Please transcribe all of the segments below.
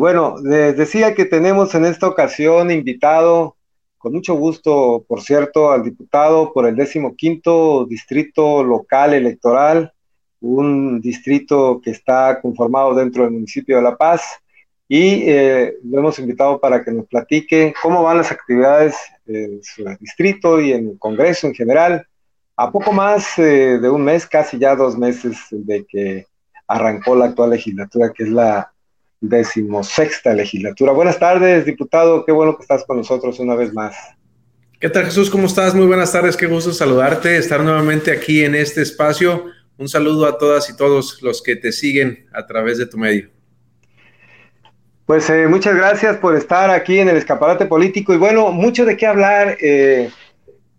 bueno, les decía que tenemos en esta ocasión invitado, con mucho gusto, por cierto, al diputado por el 15 Distrito Local Electoral, un distrito que está conformado dentro del municipio de La Paz, y eh, lo hemos invitado para que nos platique cómo van las actividades en su distrito y en el Congreso en general, a poco más eh, de un mes, casi ya dos meses de que arrancó la actual legislatura, que es la decimosexta legislatura. Buenas tardes, diputado, qué bueno que estás con nosotros una vez más. ¿Qué tal Jesús? ¿Cómo estás? Muy buenas tardes, qué gusto saludarte, estar nuevamente aquí en este espacio. Un saludo a todas y todos los que te siguen a través de tu medio. Pues eh, muchas gracias por estar aquí en el escaparate político y bueno, mucho de qué hablar. Eh,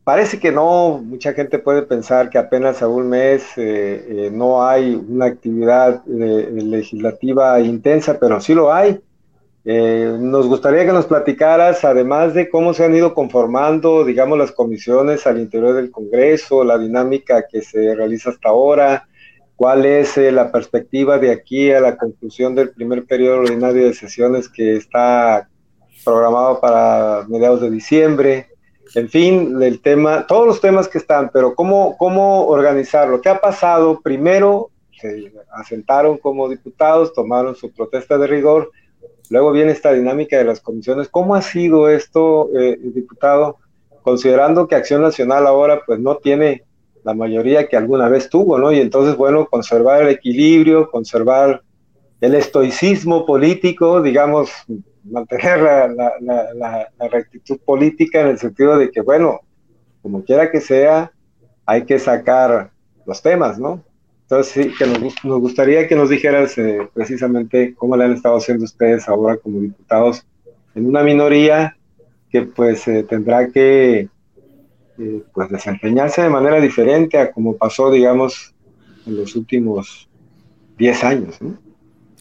Parece que no, mucha gente puede pensar que apenas a un mes eh, eh, no hay una actividad eh, legislativa intensa, pero sí lo hay. nos gustaría que nos platicaras, además de cómo se han ido conformando, digamos, las comisiones al interior del Congreso, la dinámica que se realiza hasta ahora, cuál es la perspectiva de aquí a la conclusión del primer periodo ordinario de sesiones que está programado para mediados de diciembre en fin, el tema, todos los temas que están, pero cómo, cómo organizarlo. ¿Qué ha pasado? Primero, se asentaron como diputados, tomaron su protesta de rigor, luego viene esta dinámica de las comisiones. ¿Cómo ha sido esto, eh, diputado? Considerando que Acción Nacional ahora pues no tiene la mayoría que alguna vez tuvo, ¿no? Y entonces, bueno, conservar el equilibrio, conservar el estoicismo político, digamos, mantener la, rectitud política en el sentido de que, bueno, como quiera que sea, hay que sacar los temas, ¿no? Entonces, sí, que nos, gustaría que nos dijeras eh, precisamente cómo le han estado haciendo ustedes ahora como diputados en una minoría que pues eh, tendrá que eh, pues desempeñarse de manera diferente a como pasó, digamos, en los últimos 10 años, ¿no?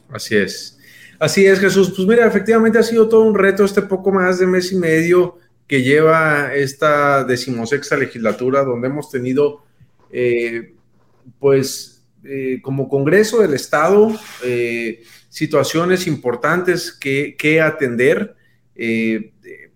Así es. Así es, Jesús. Pues mira, efectivamente ha sido todo un reto este poco más de mes y medio que lleva esta decimosexta legislatura, donde hemos tenido, eh, pues, eh, como Congreso del Estado, eh, situaciones importantes que, que atender.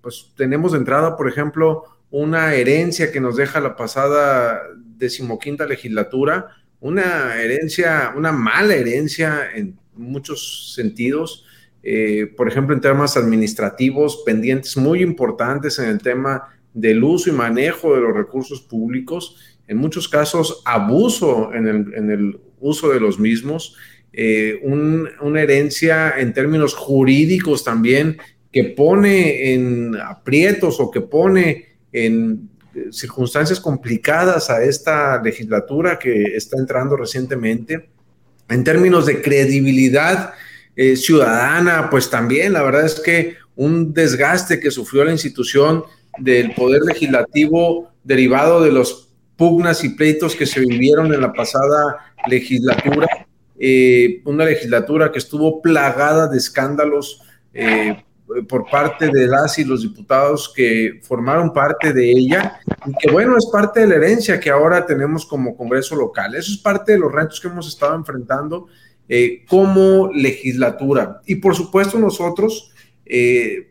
pues tenemos de entrada, por ejemplo, una herencia que nos deja la pasada decimoquinta legislatura, una herencia, una mala herencia en muchos sentidos. Eh, por ejemplo, en temas administrativos, pendientes muy importantes en el tema del uso y manejo de los recursos públicos, en muchos casos abuso en el, uso de los mismos, eh, una herencia en términos jurídicos también que pone en aprietos o que pone en circunstancias complicadas a esta legislatura que está entrando recientemente en términos de credibilidad eh, ciudadana, pues también la verdad es que un desgaste que sufrió la institución del poder legislativo derivado de los pugnas y pleitos que se vivieron en la pasada legislatura, eh, una legislatura que estuvo plagada de escándalos eh, por parte de las y los diputados que formaron parte de ella y que bueno, es parte de la herencia que ahora tenemos como Congreso local. Eso es parte de los retos que hemos estado enfrentando eh, como legislatura. Y por supuesto nosotros eh,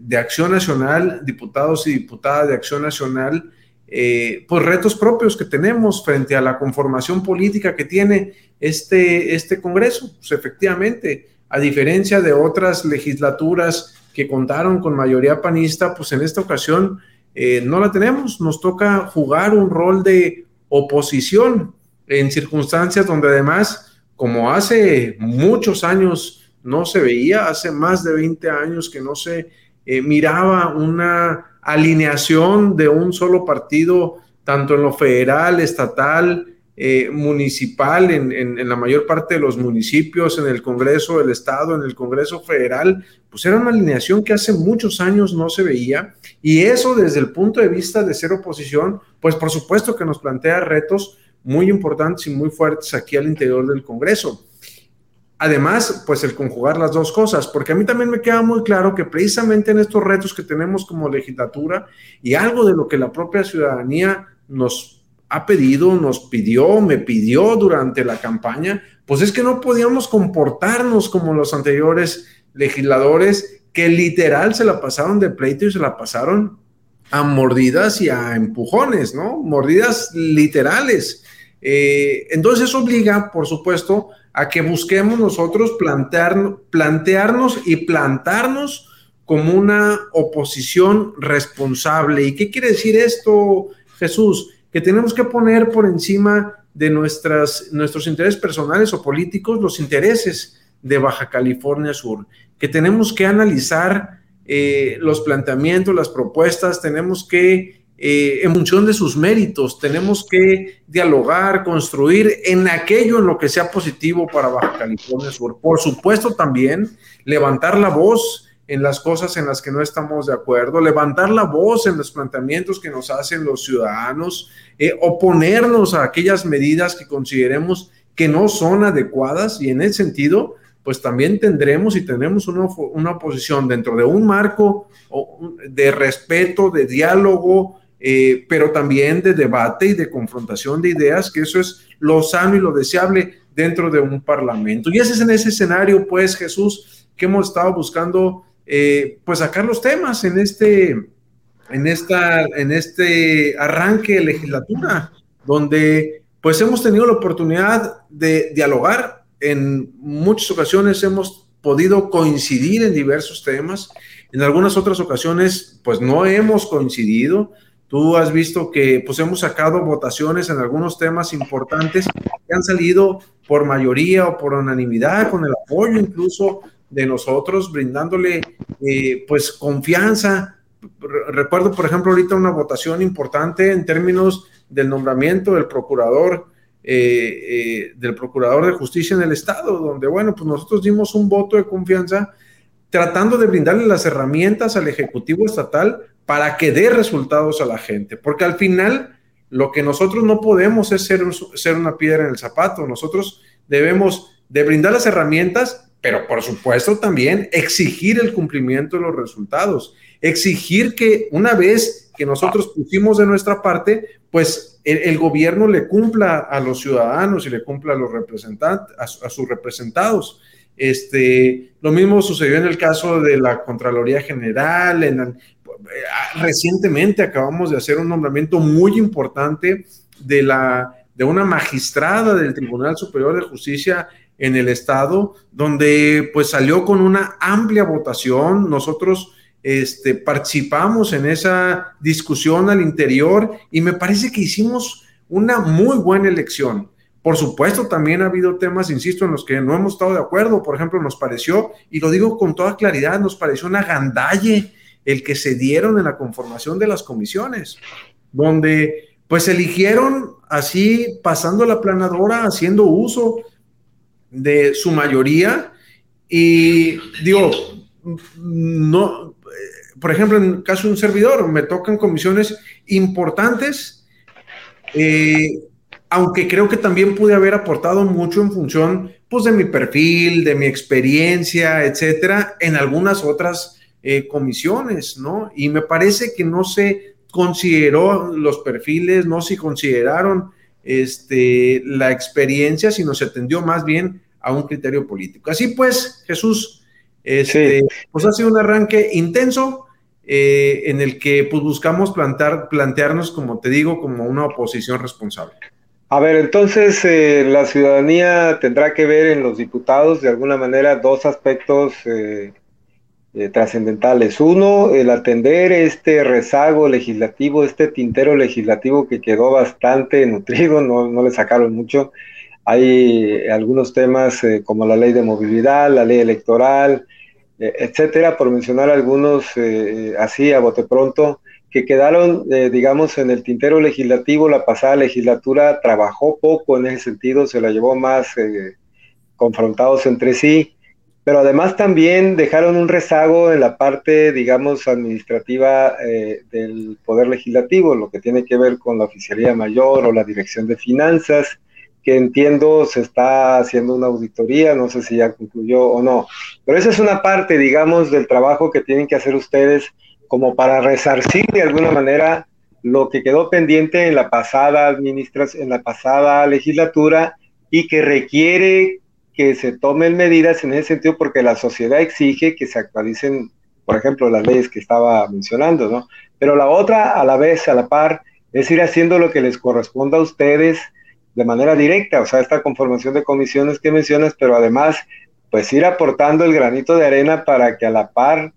de Acción Nacional, diputados y diputadas de Acción Nacional, eh, pues retos propios que tenemos frente a la conformación política que tiene este, este Congreso. Pues efectivamente, a diferencia de otras legislaturas que contaron con mayoría panista, pues en esta ocasión eh, no la tenemos. Nos toca jugar un rol de oposición en circunstancias donde además, como hace muchos años no se veía, hace más de 20 años que no se eh, miraba una alineación de un solo partido, tanto en lo federal, estatal, eh, municipal en, la mayor parte de los municipios, en el Congreso del Estado, en el Congreso Federal, pues era una alineación que hace muchos años no se veía y eso desde el punto de vista de ser oposición, pues por supuesto que nos plantea retos muy importantes y muy fuertes aquí al interior del Congreso. Además, pues el conjugar las dos cosas, porque a mí también me queda muy claro que precisamente en estos retos que tenemos como legislatura y algo de lo que la propia ciudadanía nos ha pedido, nos pidió, me pidió durante la campaña, pues es que no podíamos comportarnos como los anteriores legisladores que literal se la pasaron de pleito y se la pasaron a mordidas y a empujones, ¿no? Mordidas literales. Eh, entonces obliga, por supuesto, a que busquemos nosotros plantear, plantearnos y plantarnos como una oposición responsable. ¿Y qué quiere decir esto, Jesús? Que tenemos que poner por encima de nuestras, nuestros intereses personales o políticos los intereses de Baja California Sur, que tenemos que analizar eh, los planteamientos, las propuestas, tenemos que, eh, en función de sus méritos, tenemos que dialogar, construir en aquello en lo que sea positivo para Baja California Sur. Por supuesto también levantar la voz en las cosas en las que no estamos de acuerdo, levantar la voz en los planteamientos que nos hacen los ciudadanos, eh, oponernos a aquellas medidas que consideremos que no son adecuadas y en ese sentido, pues también tendremos y tenemos una, una oposición dentro de un marco de respeto, de diálogo, eh, pero también de debate y de confrontación de ideas, que eso es lo sano y lo deseable dentro de un parlamento. Y ese es en ese escenario, pues, Jesús, que hemos estado buscando eh, pues sacar los temas en este, en, esta, en este arranque de legislatura, donde pues hemos tenido la oportunidad de dialogar. En muchas ocasiones hemos podido coincidir en diversos temas. En algunas otras ocasiones, pues no hemos coincidido. Tú has visto que pues hemos sacado votaciones en algunos temas importantes que han salido por mayoría o por unanimidad, con el apoyo incluso de nosotros, brindándole eh, pues confianza. Recuerdo, por ejemplo, ahorita una votación importante en términos del nombramiento del procurador, eh, eh, del procurador de justicia en el Estado, donde, bueno, pues nosotros dimos un voto de confianza tratando de brindarle las herramientas al Ejecutivo Estatal para que dé resultados a la gente, porque al final lo que nosotros no podemos es ser, ser una piedra en el zapato, nosotros debemos de brindar las herramientas pero por supuesto también exigir el cumplimiento de los resultados, exigir que una vez que nosotros pusimos de nuestra parte, pues el, gobierno le cumpla a los ciudadanos y le cumpla a los representantes, a, sus representados. Este, lo mismo sucedió en el caso de la Contraloría General. En recientemente acabamos de hacer un nombramiento muy importante de, la, de una magistrada del Tribunal Superior de Justicia en el estado, donde pues salió con una amplia votación. Nosotros este, participamos en esa discusión al interior y me parece que hicimos una muy buena elección. Por supuesto, también ha habido temas, insisto, en los que no hemos estado de acuerdo. Por ejemplo, nos pareció, y lo digo con toda claridad, nos pareció una gandalle el que se dieron en la conformación de las comisiones, donde pues eligieron así, pasando la planadora, haciendo uso de su mayoría y digo, no, por ejemplo, en caso de un servidor, me tocan comisiones importantes, eh, aunque creo que también pude haber aportado mucho en función pues, de mi perfil, de mi experiencia, etcétera, en algunas otras eh, comisiones, ¿no? Y me parece que no se consideró los perfiles, no se consideraron este, la experiencia, sino se atendió más bien a un criterio político. Así pues, Jesús, este, pues ha sido un arranque intenso eh, en el que pues, buscamos plantar, plantearnos, como te digo, como una oposición responsable. A ver, entonces eh, la ciudadanía tendrá que ver en los diputados de alguna manera dos aspectos eh, trascendentales. Uno, el atender este rezago legislativo, este tintero legislativo que quedó bastante nutrido, no, no le sacaron mucho hay algunos temas eh, como la ley de movilidad, la ley electoral, eh, etcétera, por mencionar algunos eh, así a bote pronto, que quedaron, digamos, en el tintero legislativo. La pasada legislatura trabajó poco en ese sentido, se la llevó más confrontados entre sí, pero además también dejaron un rezago en la parte, digamos, administrativa del Poder Legislativo, lo que tiene que ver con la Oficialía Mayor o la Dirección de Finanzas que entiendo se está haciendo una auditoría, no sé si ya concluyó o no, pero esa es una parte, digamos, del trabajo que tienen que hacer ustedes como para resarcir de alguna manera lo que quedó pendiente en la pasada administración, en la pasada legislatura y que requiere que se tomen medidas en ese sentido porque la sociedad exige que se actualicen, por ejemplo, las leyes que estaba mencionando, ¿no? Pero la otra, a la vez, a la par, es ir haciendo lo que les corresponda a ustedes de manera directa, o sea, esta conformación de comisiones que mencionas, pero además, pues ir aportando el granito de arena para que a la par,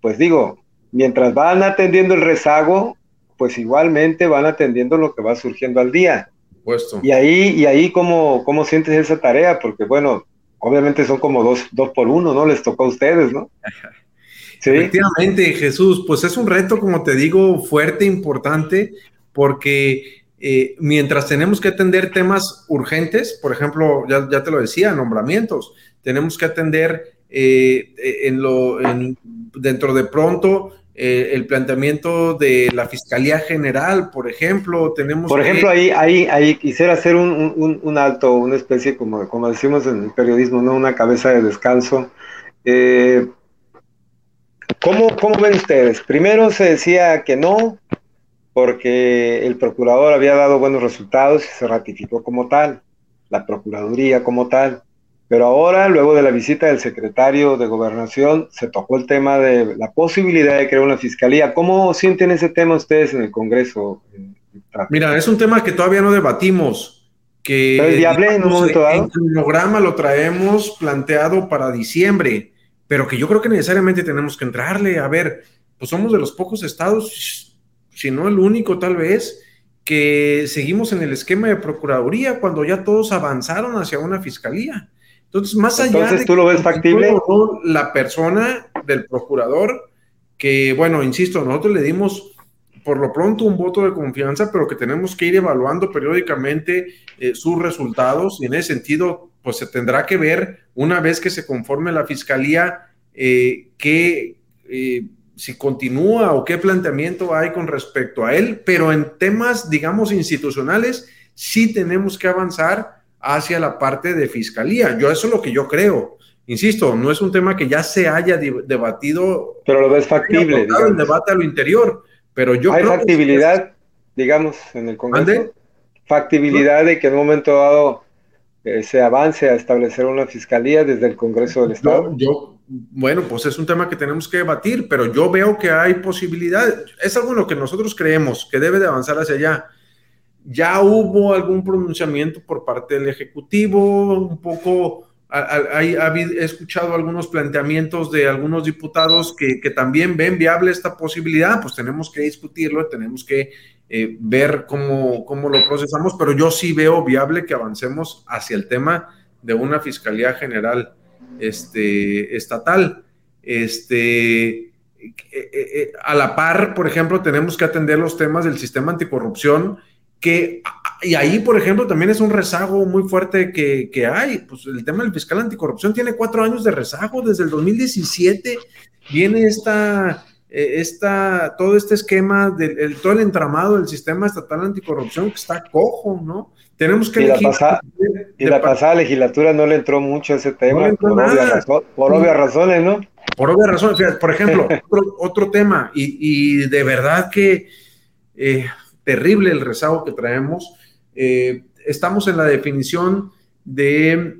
pues digo, mientras van atendiendo el rezago, pues igualmente van atendiendo lo que va surgiendo al día. Puesto. Y ahí, y ahí ¿cómo, cómo sientes esa tarea, porque bueno, obviamente son como dos, dos por uno, ¿no? Les tocó a ustedes, ¿no? ¿Sí? Efectivamente, Jesús, pues es un reto, como te digo, fuerte, importante, porque eh, mientras tenemos que atender temas urgentes, por ejemplo, ya, ya te lo decía, nombramientos, tenemos que atender eh, en lo, dentro de pronto eh, el planteamiento de la Fiscalía General, por ejemplo, tenemos... Por ejemplo, ahí, ahí, ahí quisiera hacer un, un, alto, una especie, como, como decimos en el periodismo, ¿no? una cabeza de descanso. Eh, ¿cómo, ¿Cómo ven ustedes? Primero se decía que no, porque el procurador había dado buenos resultados y se ratificó como tal, la Procuraduría como tal. Pero ahora, luego de la visita del secretario de Gobernación, se tocó el tema de la posibilidad de crear una fiscalía. ¿Cómo sienten ese tema ustedes en el Congreso? Mira, es un tema que todavía no debatimos. Que es viable en un momento dado? El programa lo traemos planteado para diciembre, pero que yo creo que necesariamente tenemos que entrarle. A ver, pues somos de los pocos estados, si no el único tal vez, que seguimos en el esquema de Procuraduría cuando ya todos avanzaron hacia una fiscalía. Entonces, más allá Entonces, de ¿tú lo ves factible? la persona del procurador, que bueno, insisto, nosotros le dimos por lo pronto un voto de confianza, pero que tenemos que ir evaluando periódicamente eh, sus resultados y en ese sentido, pues se tendrá que ver una vez que se conforme la fiscalía eh, que eh, si continúa o qué planteamiento hay con respecto a él, pero en temas, digamos, institucionales, sí tenemos que avanzar hacia la parte de fiscalía. Yo eso es lo que yo creo. Insisto, no es un tema que ya se haya debatido. Pero lo ves factible. El debate a lo interior. Pero yo ¿Hay factibilidad, digamos, en el Congreso? Factibilidad de que en un momento dado eh, se avance a establecer una fiscalía desde el Congreso del Estado. Yo, bueno, pues es un tema que tenemos que debatir, pero yo veo que hay posibilidad. Es algo en lo que nosotros creemos que debe de avanzar hacia allá ya hubo algún pronunciamiento por parte del Ejecutivo, un poco, he escuchado algunos planteamientos de algunos diputados que, también ven viable esta posibilidad, pues tenemos que discutirlo, tenemos que eh, ver cómo, cómo lo procesamos, pero yo sí veo viable que avancemos hacia el tema de una Fiscalía General este, estatal. Este, eh, eh, a la par, por ejemplo, tenemos que atender los temas del sistema anticorrupción que, y ahí, por ejemplo, también es un rezago muy fuerte que, que, hay. Pues el tema del fiscal anticorrupción tiene cuatro años de rezago. Desde el 2017 viene esta, eh, esta todo este esquema, del, todo el entramado del sistema estatal anticorrupción que está cojo, ¿no? Tenemos que... Y la, pasada, y la pasada legislatura no le entró mucho a ese tema, por, obvias por, obvias razones, ¿no? Por obvias razones. por ejemplo, otro, otro, tema, y, y, de verdad que... Eh, terrible el rezago que traemos. Eh, estamos en la definición de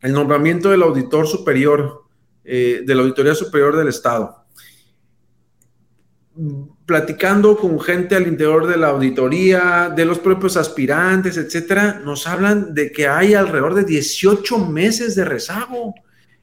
el nombramiento del auditor superior, eh, de la Auditoría Superior del Estado. Platicando con gente al interior de la auditoría, de los propios aspirantes, etcétera, nos hablan de que hay alrededor de 18 meses de rezago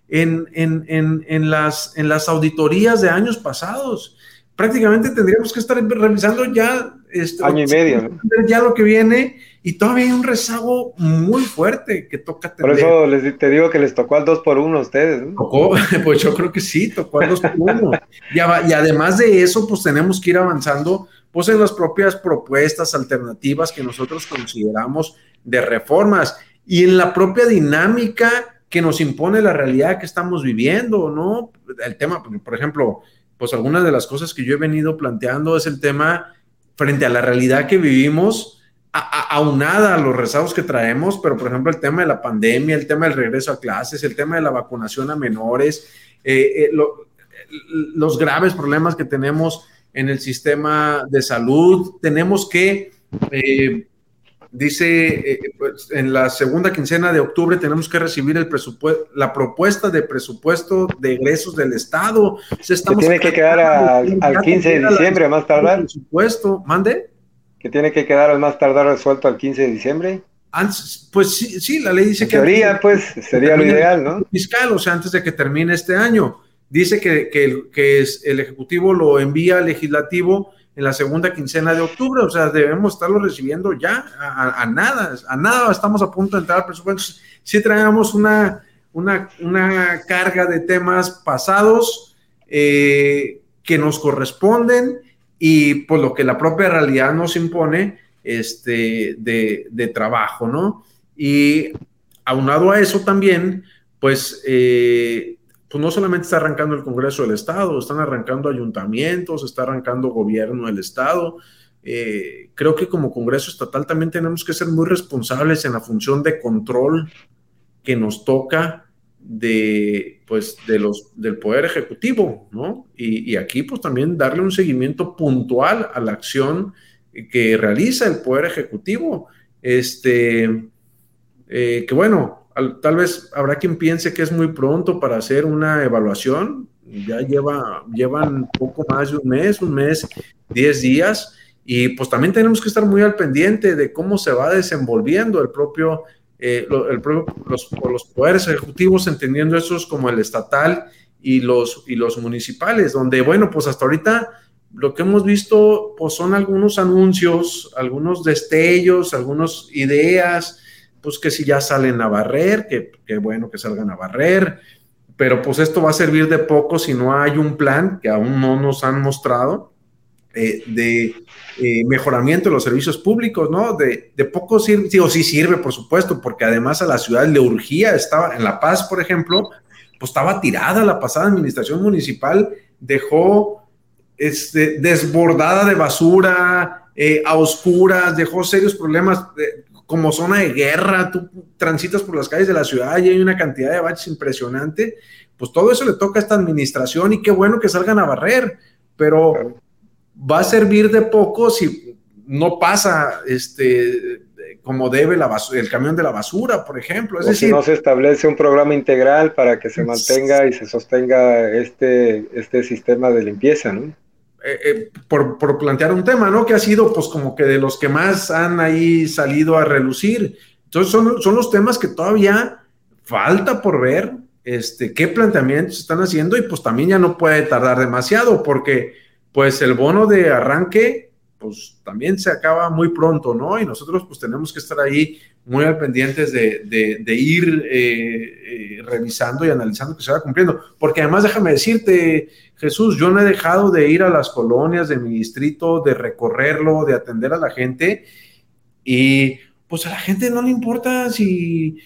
en, en, las, en las auditorías de años pasados. Prácticamente tendríamos que estar revisando ya este, año y medio ya lo que viene y todavía hay un rezago muy fuerte que toca tener. Por eso les te digo que les tocó al 2 por 1 a ustedes. Tocó, pues yo creo que sí, tocó al 2 por 1 y, y además de eso, pues tenemos que ir avanzando pues en las propias propuestas alternativas que nosotros consideramos de reformas y en la propia dinámica que nos impone la realidad que estamos viviendo, ¿no? El tema, por ejemplo, pues algunas de las cosas que yo he venido planteando es el tema frente a la realidad que vivimos, aunada a los rezagos que traemos, pero por ejemplo el tema de la pandemia, el tema del regreso a clases, el tema de la vacunación a menores, eh, eh, los graves problemas que tenemos en el sistema de salud, tenemos que eh, dice, eh, pues, en la segunda quincena de octubre tenemos que recibir el presupuesto, la propuesta de presupuesto de egresos del Estado. Se tiene que quedar al 15 de diciembre, más tardar. Presupuesto, mande. Que tiene que quedar al más tardar resuelto al 15 de diciembre. pues sí, sí, la ley dice que... Sería, pues, sería lo ideal, ¿no? Fiscal, o sea, antes de que termine este año. Dice que, que, que el Ejecutivo lo envía al Legislativo en la segunda quincena de octubre, o sea, debemos estarlo recibiendo ya a, nada, a nada estamos a punto de entrar al presupuesto. Si traemos una, una, una carga de temas pasados eh, que nos corresponden y por lo que la propia realidad nos impone este, de, de trabajo, ¿no? Y aunado a eso también, pues eh, pues no solamente está arrancando el Congreso del Estado, están arrancando ayuntamientos, está arrancando gobierno del Estado. Eh, creo que como Congreso Estatal también tenemos que ser muy responsables en la función de control que nos toca de, pues, de los, del Poder Ejecutivo, ¿no? Y, aquí, pues, también darle un seguimiento puntual a la acción que realiza el Poder Ejecutivo. Este, eh, que bueno, tal vez habrá quien piense que es muy pronto para hacer una evaluación. Ya lleva, llevan poco más de un mes, un mes, diez días. Y pues también tenemos que estar muy al pendiente de cómo se va desenvolviendo el propio, eh, el los, los, poderes ejecutivos, entendiendo esos como el estatal y los, y los municipales, donde, bueno, pues hasta ahorita lo que hemos visto pues son algunos anuncios, algunos destellos, algunas ideas, pues que si ya salen a barrer, que, bueno que salgan a barrer, pero pues esto va a servir de poco si no hay un plan que aún no nos han mostrado eh, de eh, mejoramiento de los servicios públicos, ¿no? De, poco sirve, digo, sí sirve, por supuesto, porque además a la ciudad le urgía, estaba en La Paz, por ejemplo, pues estaba tirada la pasada administración municipal, dejó este, desbordada de basura, eh, a oscuras, dejó serios problemas como zona de guerra, tú transitas por las calles de la ciudad y hay una cantidad de baches impresionante, pues todo eso le toca a esta administración y qué bueno que salgan a barrer, pero va a servir de poco si no pasa este como debe la el camión de la basura, por ejemplo. Es decir, si no se establece un programa integral para que se mantenga y se sostenga este, este sistema de limpieza, ¿no? Eh, eh, por, plantear un tema, ¿no? Que ha sido pues como que de los que más han ahí salido a relucir. Entonces son, son los temas que todavía falta por ver este, qué planteamientos están haciendo y pues también ya no puede tardar demasiado porque pues el bono de arranque pues también se acaba muy pronto, ¿no? Y nosotros pues tenemos que estar ahí muy al pendientes de, ir eh, revisando y analizando que se va cumpliendo. Porque además déjame decirte, Jesús, yo no he dejado de ir a las colonias de mi distrito, de recorrerlo, de atender a la gente y pues a la gente no le importa si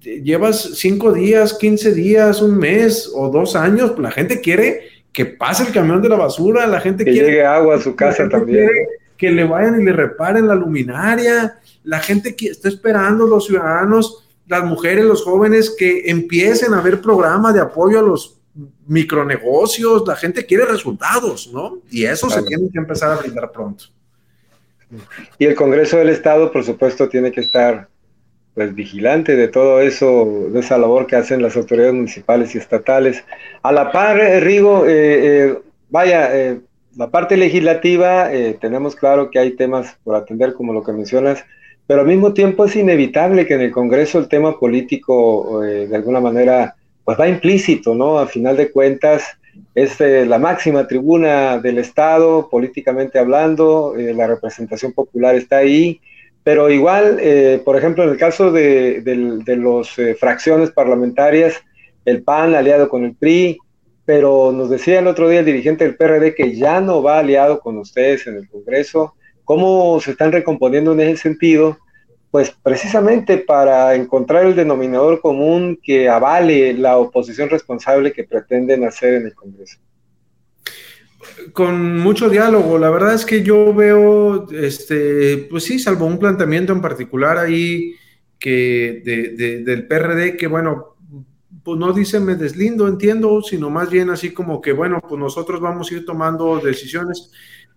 llevas cinco días, quince días, un mes o dos años, la gente quiere que pase el camión de la basura, la gente que quiere llegue agua a su casa también. Que le vayan y le reparen la luminaria, la gente que está esperando, los ciudadanos, las mujeres, los jóvenes, que empiecen a ver programas de apoyo a los micronegocios, la gente quiere resultados, ¿no? Y eso se tiene que empezar a brindar pronto. Y el Congreso del Estado, por supuesto, tiene que estar pues vigilante de todo eso, de esa labor que hacen las autoridades municipales y estatales. A la par, eh, Rigo, eh, eh, vaya, la parte legislativa, tenemos claro que hay temas por atender, como lo que mencionas, pero al mismo tiempo es inevitable que en el Congreso el tema político, de alguna manera, pues va implícito, ¿no? A final de cuentas, es la máxima tribuna del Estado, políticamente hablando, la representación popular está ahí, pero igual, eh, por ejemplo, en el caso de, de las fracciones parlamentarias, el PAN aliado con el PRI, pero nos decía el otro día el dirigente del PRD que ya no va aliado con ustedes en el Congreso. ¿Cómo se están recomponiendo en ese sentido? pues precisamente para encontrar el denominador común que avale la oposición responsable que pretenden hacer en el Congreso. Con mucho diálogo, la verdad es que yo veo, este, pues sí, salvo un planteamiento en particular ahí que del PRD, que bueno, pues no dice me deslindo, entiendo, sino más bien así como que bueno, pues nosotros vamos a ir tomando decisiones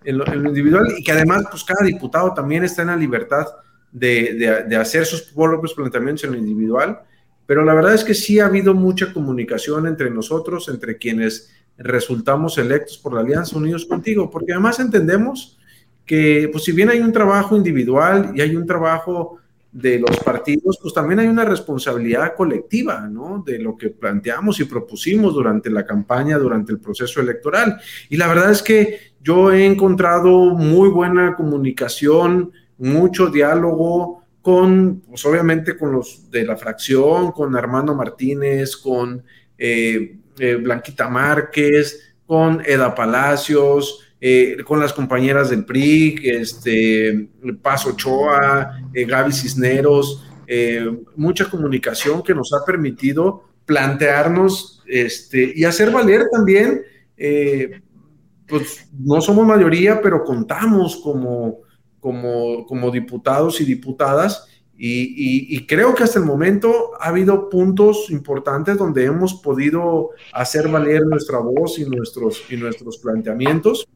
en lo, en lo individual y que además pues cada diputado también está en la libertad de, de, hacer sus propios planteamientos en lo individual, pero la verdad es que sí ha habido mucha comunicación entre nosotros, entre quienes resultamos electos por la Alianza Unidos Contigo, porque además entendemos que, pues si bien hay un trabajo individual y hay un trabajo de los partidos, pues también hay una responsabilidad colectiva, ¿no? De lo que planteamos y propusimos durante la campaña, durante el proceso electoral. Y la verdad es que yo he encontrado muy buena comunicación, mucho diálogo con, pues obviamente con los de la fracción, con Armando Martínez, con eh, eh, Blanquita Márquez, con Eda Palacios, eh, con las compañeras del PRI, este, Paz Ochoa, eh, Gaby Cisneros, mucha comunicación que nos ha permitido plantearnos este, y hacer valer también, pues no somos mayoría, pero contamos como, como, como diputados y diputadas. Y, y, creo que hasta el momento ha habido puntos importantes donde hemos podido hacer valer nuestra voz y nuestros, y nuestros planteamientos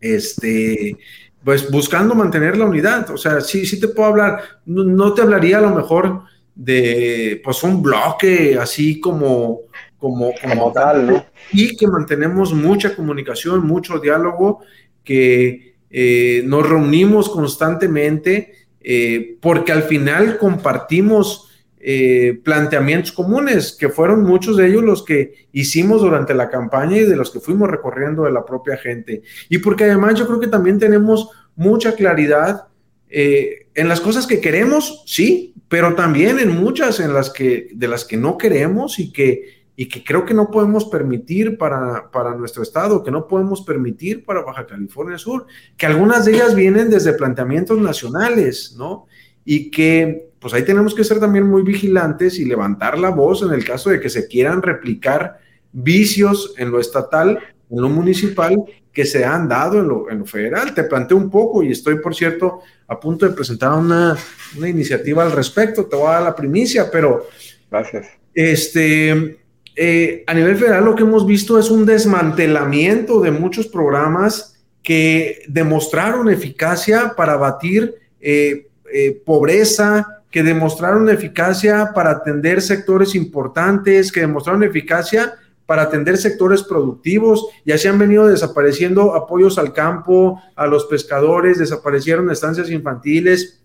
este, pues buscando mantener la unidad. O sea, sí, sí te puedo hablar, no, te hablaría a lo mejor de pues un bloque así como, como, como, tal, ¿no? Y que mantenemos mucha comunicación, mucho diálogo, que eh, nos reunimos constantemente, eh, porque al final compartimos eh, planteamientos comunes, que fueron muchos de ellos los que hicimos durante la campaña y de los que fuimos recorriendo de la propia gente. Y porque además yo creo que también tenemos mucha claridad eh, en las cosas que queremos, sí, pero también en muchas en las que, de las que no queremos y que, y que creo que no podemos permitir para, para nuestro estado, que no podemos permitir para Baja California Sur, que algunas de ellas vienen desde planteamientos nacionales, ¿no? Y que pues ahí tenemos que ser también muy vigilantes y levantar la voz en el caso de que se quieran replicar vicios en lo estatal, en lo municipal, que se han dado en lo, en lo federal. Te planteo un poco y estoy, por cierto, a punto de presentar una, una iniciativa al respecto. Te voy a dar la primicia, pero... Gracias. Este, eh, a nivel federal lo que hemos visto es un desmantelamiento de muchos programas que demostraron eficacia para batir eh, eh, pobreza, que demostraron eficacia para atender sectores importantes, que demostraron eficacia para atender sectores productivos. Y así han venido desapareciendo apoyos al campo, a los pescadores, desaparecieron estancias infantiles,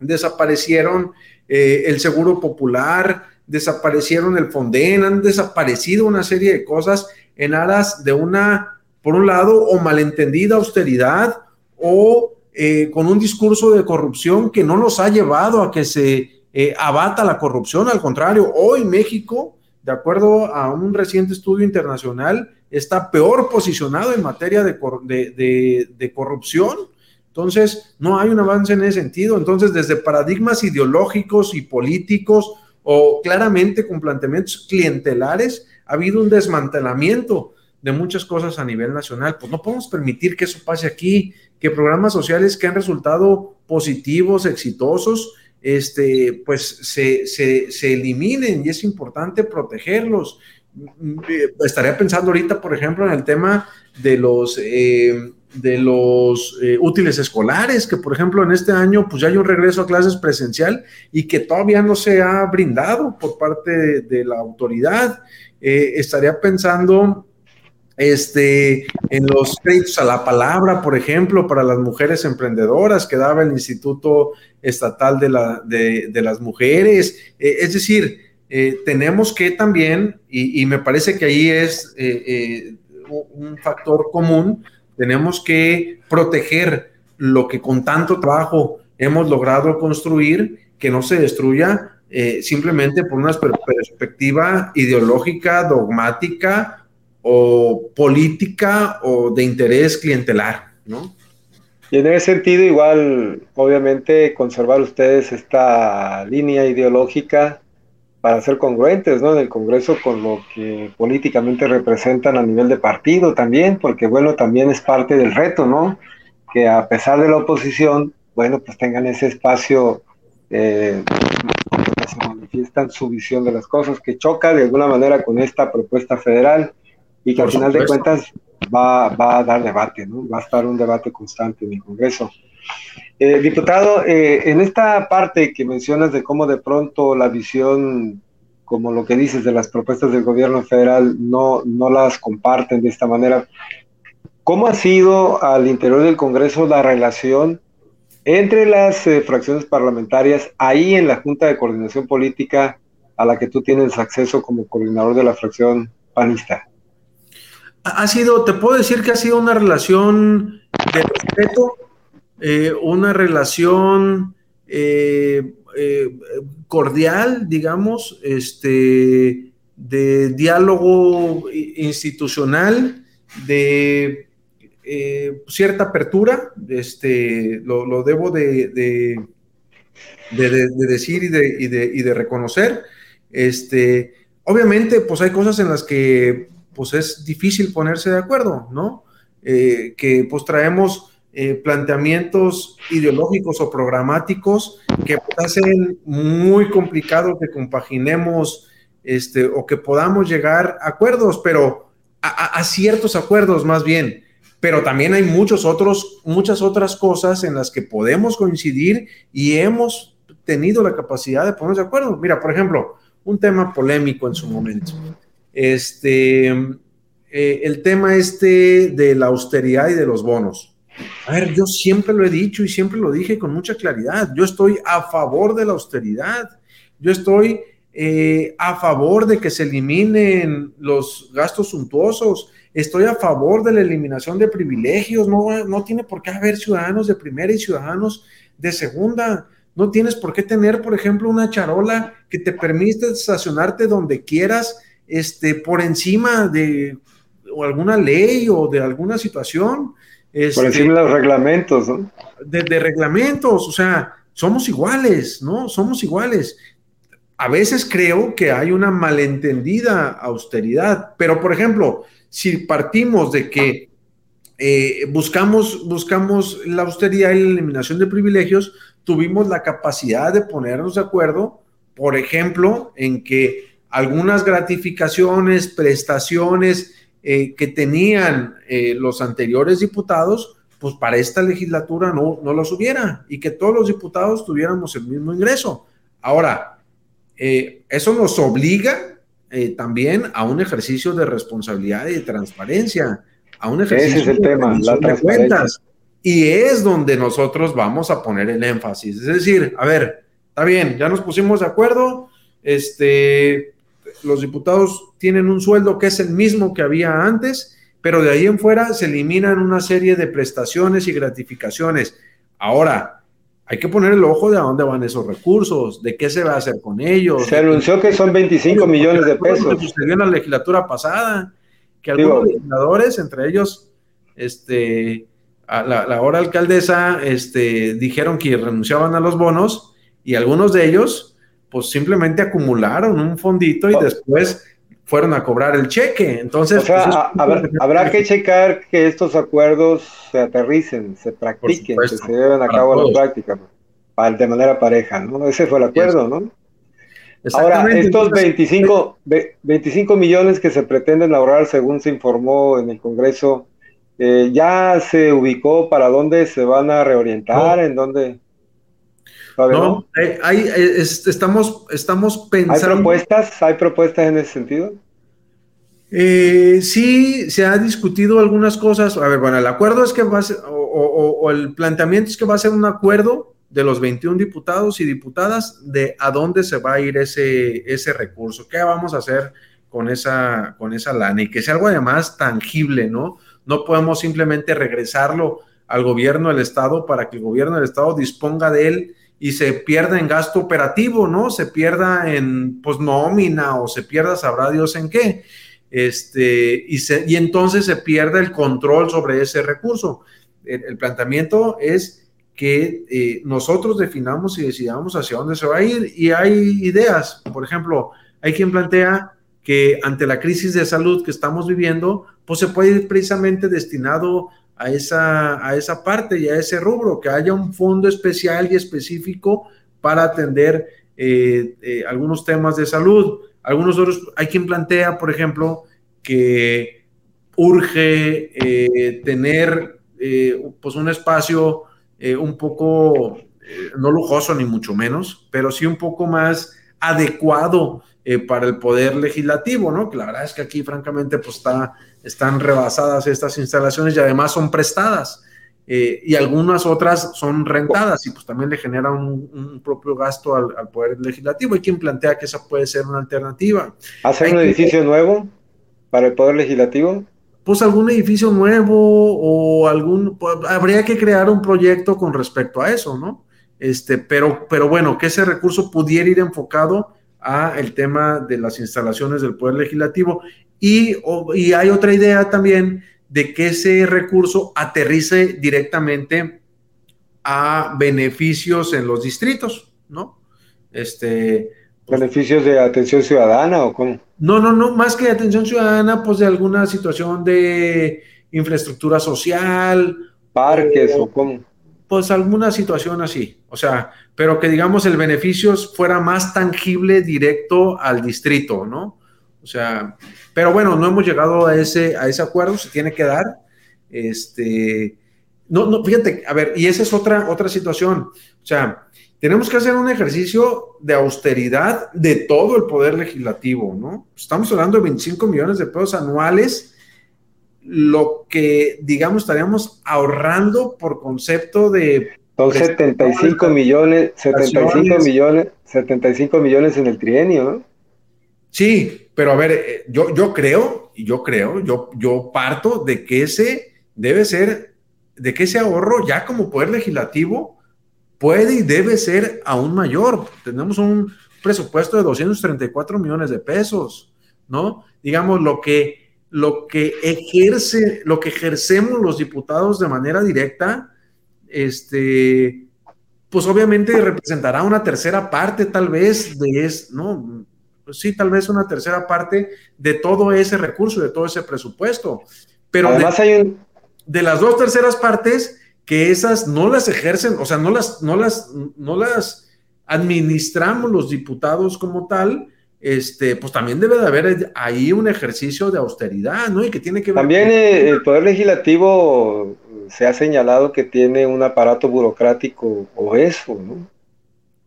desaparecieron eh, el seguro popular, desaparecieron el Fonden, han desaparecido una serie de cosas en aras de una, por un lado, o malentendida austeridad o eh, con un discurso de corrupción que no nos ha llevado a que se eh, abata la corrupción. Al contrario, hoy México, de acuerdo a un reciente estudio internacional, está peor posicionado en materia de, de, corrupción. Entonces, no hay un avance en ese sentido. Entonces, desde paradigmas ideológicos y políticos o claramente con planteamientos clientelares, ha habido un desmantelamiento de muchas cosas a nivel nacional. Pues no podemos permitir que eso pase aquí que programas sociales que han resultado positivos, exitosos, este, pues se, se, eliminen y es importante protegerlos. Estaría pensando ahorita, por ejemplo, en el tema de los, eh, de los eh, útiles escolares, que por ejemplo en este año pues ya hay un regreso a clases presencial y que todavía no se ha brindado por parte de, la autoridad. Eh, estaría pensando este, en los créditos a la palabra, por ejemplo, para las mujeres emprendedoras que daba el Instituto Estatal de, la, de, las Mujeres. Eh, es decir, tenemos que también, y, me parece que ahí es un factor común, tenemos que proteger lo que con tanto trabajo hemos logrado construir, que no se destruya simplemente por una perspectiva ideológica, dogmática o política o de interés clientelar, ¿no? Y en ese sentido, igual, obviamente, conservar ustedes esta línea ideológica para ser congruentes, ¿no? En el Congreso con lo que políticamente representan a nivel de partido también, porque, bueno, también es parte del reto, ¿no? Que a pesar de la oposición, bueno, pues tengan ese espacio eh, donde se manifiestan su visión de las cosas, que choca de alguna manera con esta propuesta federal y que al final de cuentas va, va, a dar debate, ¿no? va a estar un debate constante en el Congreso. Eh, diputado, eh, en esta parte que mencionas de cómo de pronto la visión, como lo que dices de las propuestas del gobierno federal, no, no las comparten de esta manera, ¿cómo ha sido al interior del Congreso la relación entre las eh, fracciones parlamentarias ahí en la Junta de Coordinación Política a la que tú tienes acceso como coordinador de la fracción panista? Ha sido, te puedo decir que ha sido una relación de respeto eh, una relación eh, eh, cordial, digamos, este, de diálogo institucional, de cierta apertura, este, lo, debo de, de, decir y de, y, y de, reconocer. Este, obviamente, pues hay cosas en las que pues es difícil ponerse de acuerdo, ¿no? que pues traemos eh, planteamientos ideológicos o programáticos que hacen muy complicado que compaginemos este, o que podamos llegar a acuerdos, pero a, ciertos acuerdos más bien. Pero también hay muchos otros, muchas otras cosas en las que podemos coincidir y hemos tenido la capacidad de ponernos de acuerdo. Mira, por ejemplo, un tema polémico en su momento. Este, eh, el tema este de la austeridad y de los bonos. A ver, yo siempre lo he dicho y siempre lo dije con mucha claridad. Yo estoy a favor de la austeridad. Yo estoy eh, a favor de que se eliminen los gastos suntuosos. Estoy a favor de la eliminación de privilegios. No, no tiene por qué haber ciudadanos de primera y ciudadanos de segunda. No tienes por qué tener, por ejemplo, una charola que te permite estacionarte donde quieras, este, por encima de alguna ley o de alguna situación. Por encima de los reglamentos, ¿no? De, reglamentos, o sea, somos iguales, ¿no? Somos iguales. A veces creo que hay una malentendida austeridad, pero por ejemplo, si partimos de que eh, buscamos, buscamos la austeridad y la eliminación de privilegios, tuvimos la capacidad de ponernos de acuerdo, por ejemplo, en que algunas gratificaciones, prestaciones, eh, que tenían eh, los anteriores diputados, pues para esta legislatura no, no los hubiera y que todos los diputados tuviéramos el mismo ingreso. Ahora, eh, eso nos obliga también a un ejercicio de responsabilidad y de transparencia, a un ejercicio Ese es el tema, de cuentas. Y es donde nosotros vamos a poner el énfasis. Es decir, a ver, está bien, ya nos pusimos de acuerdo, este, los diputados tienen un sueldo que es el mismo que había antes, pero de ahí en fuera se eliminan una serie de prestaciones y gratificaciones. Ahora, hay que poner el ojo de a dónde van esos recursos, de qué se va a hacer con ellos. Se anunció que son 25 millones de pesos. sucedió en la legislatura pasada, que algunos legisladores, entre ellos, este, la, la ahora alcaldesa, este, dijeron que renunciaban a los bonos y algunos de ellos pues simplemente acumularon un fondito y oh. después fueron a cobrar el cheque. Entonces, pues, habrá que checar que estos acuerdos se aterricen, se practiquen, que se lleven a cabo la práctica, de manera pareja, ¿no? Ese fue el acuerdo, ¿no? Ahora, estos 25, 25 millones que se pretenden ahorrar, según se informó en el Congreso, eh, ¿ya se ubicó para dónde se van a reorientar? ¿En dónde? No, hay, estamos, estamos pensando. ¿Hay propuestas? ¿Hay propuestas en ese sentido? Eh, sí, se ha discutido algunas cosas. A ver, bueno, el acuerdo es que va a ser, o, el planteamiento es que va a ser un acuerdo de los 21 diputados y diputadas de a dónde se va a ir ese, ese recurso, qué vamos a hacer con esa, con esa lana y que sea algo además tangible, ¿no? No podemos simplemente regresarlo al gobierno del Estado para que el gobierno del Estado disponga de él y se pierda en gasto operativo, ¿no? Se pierda en pues nómina o se pierda, sabrá Dios en qué. Este, y, se, y entonces se pierde el control sobre ese recurso. El, planteamiento es que eh, nosotros definamos y decidamos hacia dónde se va a ir y hay ideas. Por ejemplo, hay quien plantea que ante la crisis de salud que estamos viviendo, pues se puede ir precisamente destinado a esa, a esa parte y a ese rubro, que haya un fondo especial y específico para atender eh, eh, algunos temas de salud. Algunos otros, hay quien plantea, por ejemplo, que urge eh, tener pues un espacio un poco, no lujoso ni mucho menos, pero sí un poco más adecuado para el poder legislativo, ¿no? Que la verdad es que aquí, francamente, pues está, están rebasadas estas instalaciones y además son prestadas. y algunas otras son rentadas y pues también le genera un, propio gasto al, Poder Legislativo. Hay quien plantea que esa puede ser una alternativa. ¿Hacer un edificio nuevo para el Poder Legislativo? pues algún edificio nuevo o algún, pues, habría que crear un proyecto con respecto a eso, ¿no? Este, pero, pero bueno, que ese recurso pudiera ir enfocado a el tema de las instalaciones del Poder Legislativo. Y, y hay otra idea también de que ese recurso aterrice directamente a beneficios en los distritos, ¿no? Este, ¿Beneficios de atención ciudadana o cómo? No, no, no, más que atención ciudadana, pues de alguna situación de infraestructura social. Parques o, cómo. Pues alguna situación así. O sea, pero que digamos el beneficio fuera más tangible directo al distrito, ¿no? O sea, pero bueno, no hemos llegado a ese, a ese acuerdo, se tiene que dar. Este, no, no, fíjate, a ver, y esa es otra, otra situación. O sea, tenemos que hacer un ejercicio de austeridad de todo el poder legislativo, ¿no? Estamos hablando de 25 millones de pesos anuales, lo que, digamos, estaríamos ahorrando por concepto de... Son 75 millones, 75 millones, 75 millones en el trienio, ¿no? Sí, pero a ver, eh, yo, yo creo, y yo creo, yo, yo parto de que ese debe ser, de que ese ahorro ya como poder legislativo puede y debe ser aún mayor. Tenemos un presupuesto de 234 millones de pesos, ¿no? Digamos, lo que, lo que ejerce, lo que ejercemos los diputados de manera directa, este, pues obviamente representará una tercera parte tal vez de es, ¿no? Pues sí, tal vez una tercera parte de todo ese recurso, de todo ese presupuesto. Pero Además hay un... de las dos terceras partes, que esas no las ejercen, o sea, no las, no las, no las administramos los diputados como tal, este, pues también debe de haber ahí un ejercicio de austeridad, ¿no? Y que tiene que ver. También eh, el Poder Legislativo se ha señalado que tiene un aparato burocrático o eso, ¿no?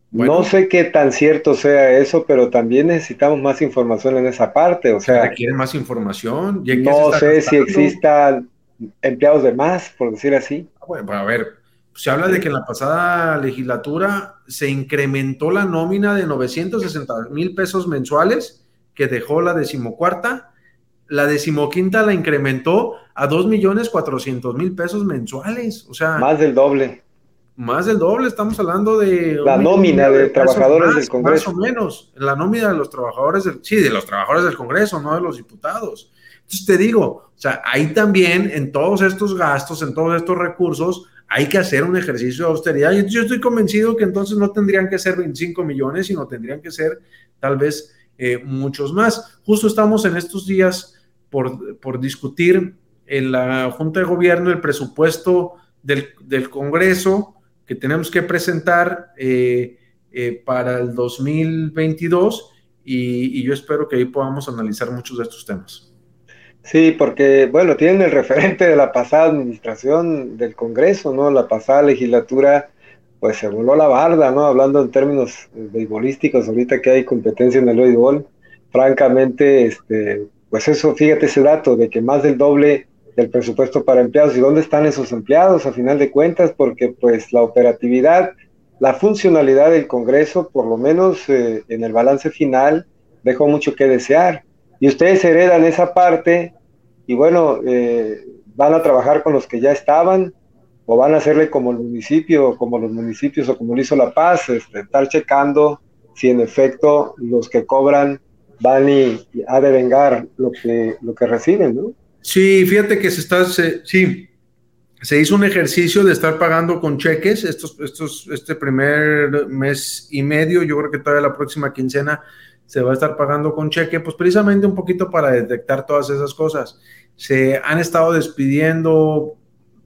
no sé qué tan cierto sea eso, pero también necesitamos más información en esa parte, o sea. ¿Requiere más información? no sé si existan empleados de más, por decir así. Ah, bueno, a ver, se habla de que en la pasada legislatura se incrementó la nómina de 960 mil pesos mensuales que dejó la decimocuarta. La decimoquinta la incrementó a 2 millones 400 mil pesos mensuales. O sea, más del doble. Más del doble, estamos hablando de... La nómina de, trabajadores del Congreso. Más o menos, la nómina de los trabajadores del... Sí, de los trabajadores del Congreso, no de los diputados. Entonces te digo, o sea, ahí también en todos estos gastos, en todos estos recursos, hay que hacer un ejercicio de austeridad. Yo, yo estoy convencido que entonces no tendrían que ser 25 millones, sino tendrían que ser tal vez eh, muchos más. Justo estamos en estos días por, por, discutir en la Junta de Gobierno el presupuesto del, del Congreso que tenemos que presentar eh, eh, para el 2022 y, y yo espero que ahí podamos analizar muchos de estos temas. Sí, porque, bueno, tienen el referente de la pasada administración del Congreso, ¿no? La pasada legislatura, pues se voló la barda, ¿no? Hablando en términos beisbolísticos, ahorita que hay competencia en el béisbol, francamente, este, pues eso, fíjate ese dato de que más del doble del presupuesto para empleados. ¿Y dónde están esos empleados a final de cuentas? Porque pues la operatividad, la funcionalidad del Congreso, por lo menos eh, en el balance final, dejó mucho que desear. Y ustedes heredan esa parte y bueno, eh, van a trabajar con los que ya estaban o van a hacerle como el municipio, como los municipios o como lo hizo La Paz, este, estar checando si en efecto los que cobran van y, a devengar lo que, lo que reciben, ¿no? Sí, fíjate que se está, sí, se hizo un ejercicio de estar pagando con cheques estos, estos, este primer mes y medio, yo creo que todavía la próxima quincena se va a estar pagando con cheque, pues precisamente un poquito para detectar todas esas cosas. Se han estado despidiendo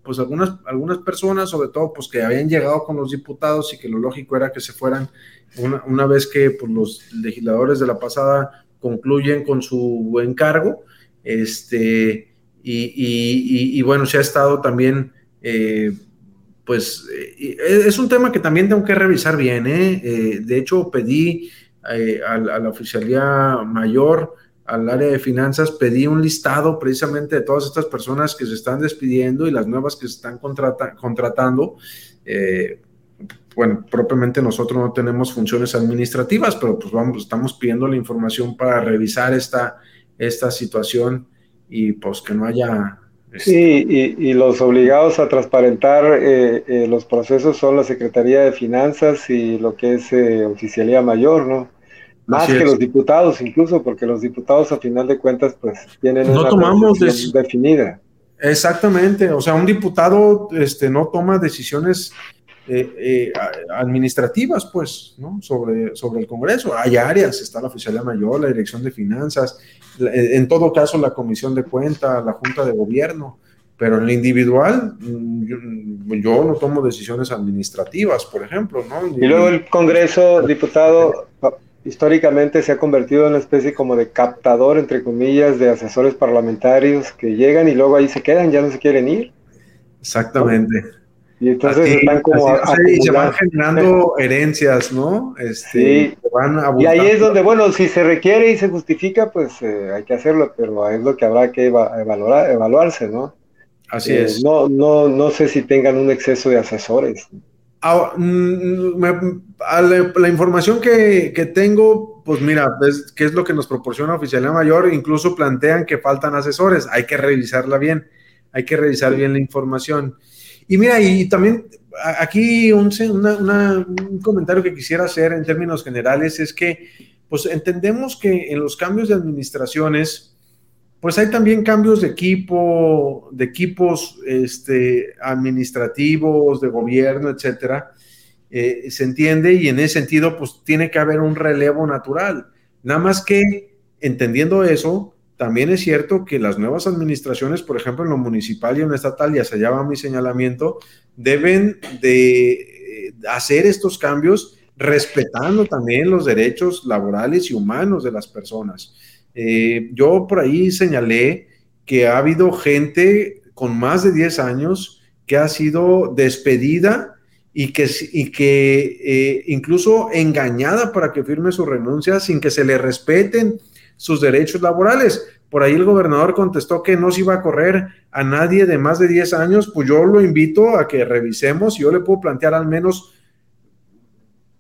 pues algunas, algunas personas, sobre todo pues que habían llegado con los diputados y que lo lógico era que se fueran una, una vez que pues, los legisladores de la pasada concluyen con su encargo. Este, y, y, bueno, se ha estado también eh, pues eh, es un tema que también tengo que revisar bien. ¿eh? de hecho, pedí a, la oficialía mayor, al área de finanzas, pedí un listado precisamente de todas estas personas que se están despidiendo y las nuevas que se están contratando. bueno, propiamente nosotros no tenemos funciones administrativas, pero pues vamos, estamos pidiendo la información para revisar esta, esta situación y pues que no haya... Este, sí, y, los obligados a transparentar eh, eh, los procesos son la Secretaría de Finanzas y lo que es eh, Oficialía Mayor, ¿no? Más que los diputados incluso, porque los diputados a final de cuentas pues tienen no una tomamos definida. Exactamente, o sea, un diputado este, no toma decisiones eh, eh, administrativas, pues, ¿no? Sobre, sobre el Congreso. Hay áreas, está la Oficialía Mayor, la Dirección de Finanzas, eh, en todo caso la Comisión de Cuenta, la Junta de Gobierno, pero en lo individual mm, yo, no tomo decisiones administrativas, por ejemplo, ¿no? Y luego el Congreso, diputado, históricamente se ha convertido en una especie como de captador, entre comillas, de asesores parlamentarios que llegan y luego ahí se quedan, ya no se quieren ir. Exactamente. Y entonces están como se van generando herencias, ¿no? Este, sí. y ahí es donde, bueno, si se requiere y se justifica, pues eh, hay que hacerlo, pero es lo que habrá que evaluar, evaluarse, ¿no? Así eh, es. No, no, no sé si tengan un exceso de asesores. Mm, la, información que, que, tengo, pues mira, es, ¿qué es lo que nos proporciona Oficialía Mayor? Incluso plantean que faltan asesores, hay que revisarla bien, hay que revisar bien la información. Y mira, y también aquí un, comentario que quisiera hacer en términos generales es que, pues entendemos que en los cambios de administraciones, pues hay también cambios de equipo, de equipos este, administrativos, de gobierno, etcétera. Eh, se entiende y en ese sentido, pues tiene que haber un relevo natural. Nada más que entendiendo eso, también es cierto que las nuevas administraciones, por ejemplo, en lo municipal y en lo estatal, ya se llama mi señalamiento, deben de eh, hacer estos cambios respetando también los derechos laborales y humanos de las personas. Eh, yo por ahí señalé que ha habido gente con más de 10 años que ha sido despedida y que, y que eh, incluso engañada para que firme su renuncia sin que se le respeten sus derechos laborales. Por ahí el gobernador contestó que no se iba a correr a nadie de más de 10 años, pues yo lo invito a que revisemos y yo le puedo plantear al menos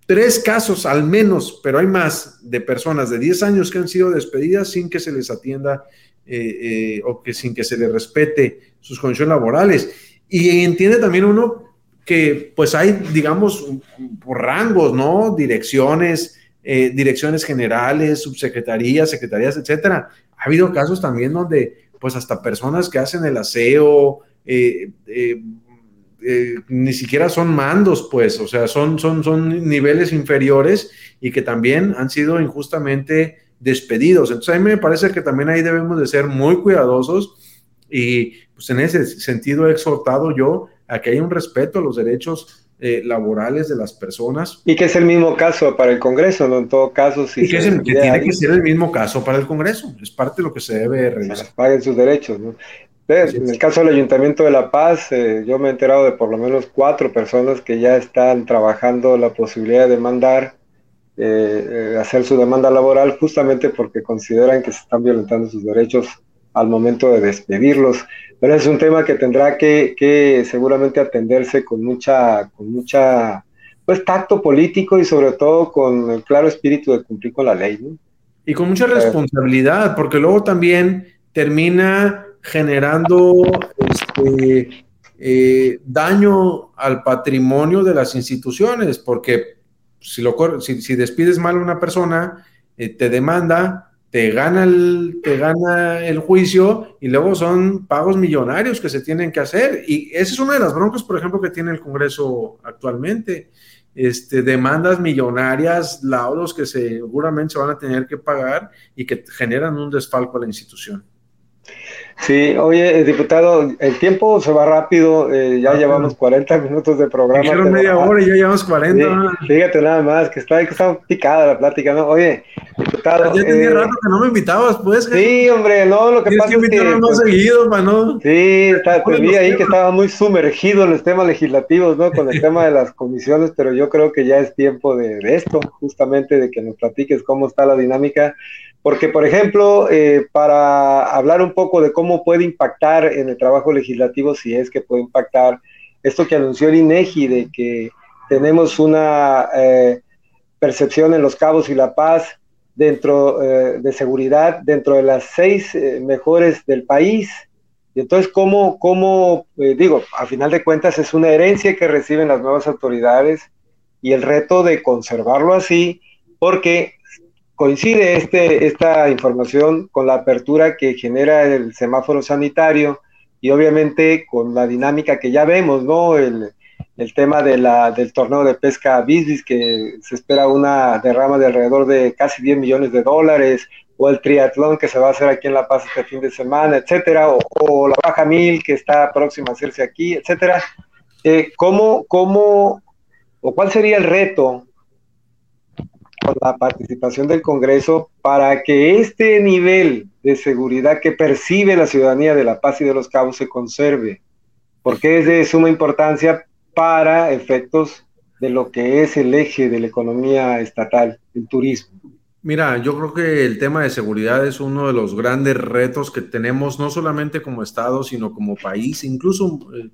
tres casos, al menos, pero hay más, de personas de 10 años que han sido despedidas sin que se les atienda eh, eh, o que sin que se les respete sus condiciones laborales. Y entiende también uno que pues hay, digamos, rangos, ¿no? Direcciones, eh, direcciones generales, subsecretarías, secretarías, etcétera. Ha habido casos también donde, pues, hasta personas que hacen el aseo, eh, eh, ni siquiera son mandos, pues, o sea, son, son, son niveles inferiores y que también han sido injustamente despedidos. Entonces, a mí me parece que también ahí debemos de ser muy cuidadosos y, pues, en ese sentido he exhortado yo a que haya un respeto a los derechos eh, laborales de las personas. Y que es el mismo caso para el Congreso, ¿no? En todo caso, sí. que, tiene que ser el mismo caso para el Congreso, es parte de lo que se debe revisar. paguen sus derechos, ¿no? En el caso del Ayuntamiento de La Paz, eh, yo me he enterado de por lo menos cuatro personas que ya están trabajando la posibilidad de demandar, eh, hacer su demanda laboral, justamente porque consideran que se están violentando sus derechos al momento de despedirlos. Pero es un tema que tendrá que, seguramente atenderse con mucha, con mucha pues tacto político y sobre todo con el claro espíritu de cumplir con la ley. Y con mucha responsabilidad, porque luego también termina generando este, eh, daño al patrimonio de las instituciones, porque si, lo, si, despides mal a una persona, eh, te demanda, te gana, el, te gana el juicio y luego son pagos millonarios que se tienen que hacer. Y esa es una de las broncas, por ejemplo, que tiene el Congreso actualmente. Este, demandas millonarias, laudos que seguramente se van a tener que pagar y que generan un desfalco a la institución. Sí, oye, eh, diputado, el tiempo se va rápido, eh, ya ah, llevamos 40 minutos de programa. Dijeron media hora y ya llevamos 40. fíjate nada más, que está, que está picada la plática, ¿no? Oye, diputado. Ya tenía eh, rato que no me invitabas, pues. Sí, hombre, no, lo que pasa que es que. más pues, seguido, ¿no? Sí, está, te vi ahí que estaba muy sumergido en los temas legislativos, ¿no? Con el tema de las comisiones, pero yo creo que ya es tiempo de, de esto, justamente de que nos platiques cómo está la dinámica porque, por ejemplo, eh, para hablar un poco de cómo puede impactar en el trabajo legislativo, si es que puede impactar, esto que anunció el INEGI de que tenemos una eh, percepción en Los Cabos y La Paz dentro eh, de seguridad, dentro de las seis mejores del país. Y entonces, ¿cómo, cómo digo, a final de cuentas es una herencia que reciben las nuevas autoridades y el reto de conservarlo así, porque coincide este, esta información con la apertura que genera el semáforo sanitario y obviamente con la dinámica que ya vemos, ¿no? El, tema de la, del torneo de pesca Bisbis, que se espera una derrama de alrededor de casi 10 millones de dólares, o el triatlón que se va a hacer aquí en La Paz este fin de semana, etcétera, o, la Baja Mil que está próxima a hacerse aquí, etcétera. Eh, ¿Cómo, cómo, o cuál sería el reto con la participación del Congreso para que este nivel de seguridad que percibe la ciudadanía de La Paz y de los Cabos se conserve, porque es de suma importancia para efectos de lo que es el eje de la economía estatal, el turismo. Mira, yo creo que el tema de seguridad es uno de los grandes retos que tenemos, no solamente como Estado, sino como país, incluso eh,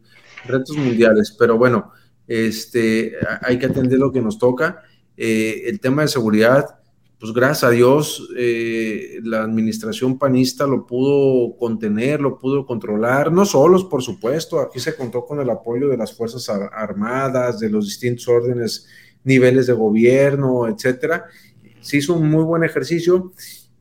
retos mundiales. Pero bueno, este, hay que atender lo que nos toca. Eh, el tema de seguridad, pues gracias a Dios, eh, la administración panista lo pudo contener, lo pudo controlar, no solos, por supuesto, aquí se contó con el apoyo de las Fuerzas Armadas, de los distintos órdenes, niveles de gobierno, etcétera. Se hizo un muy buen ejercicio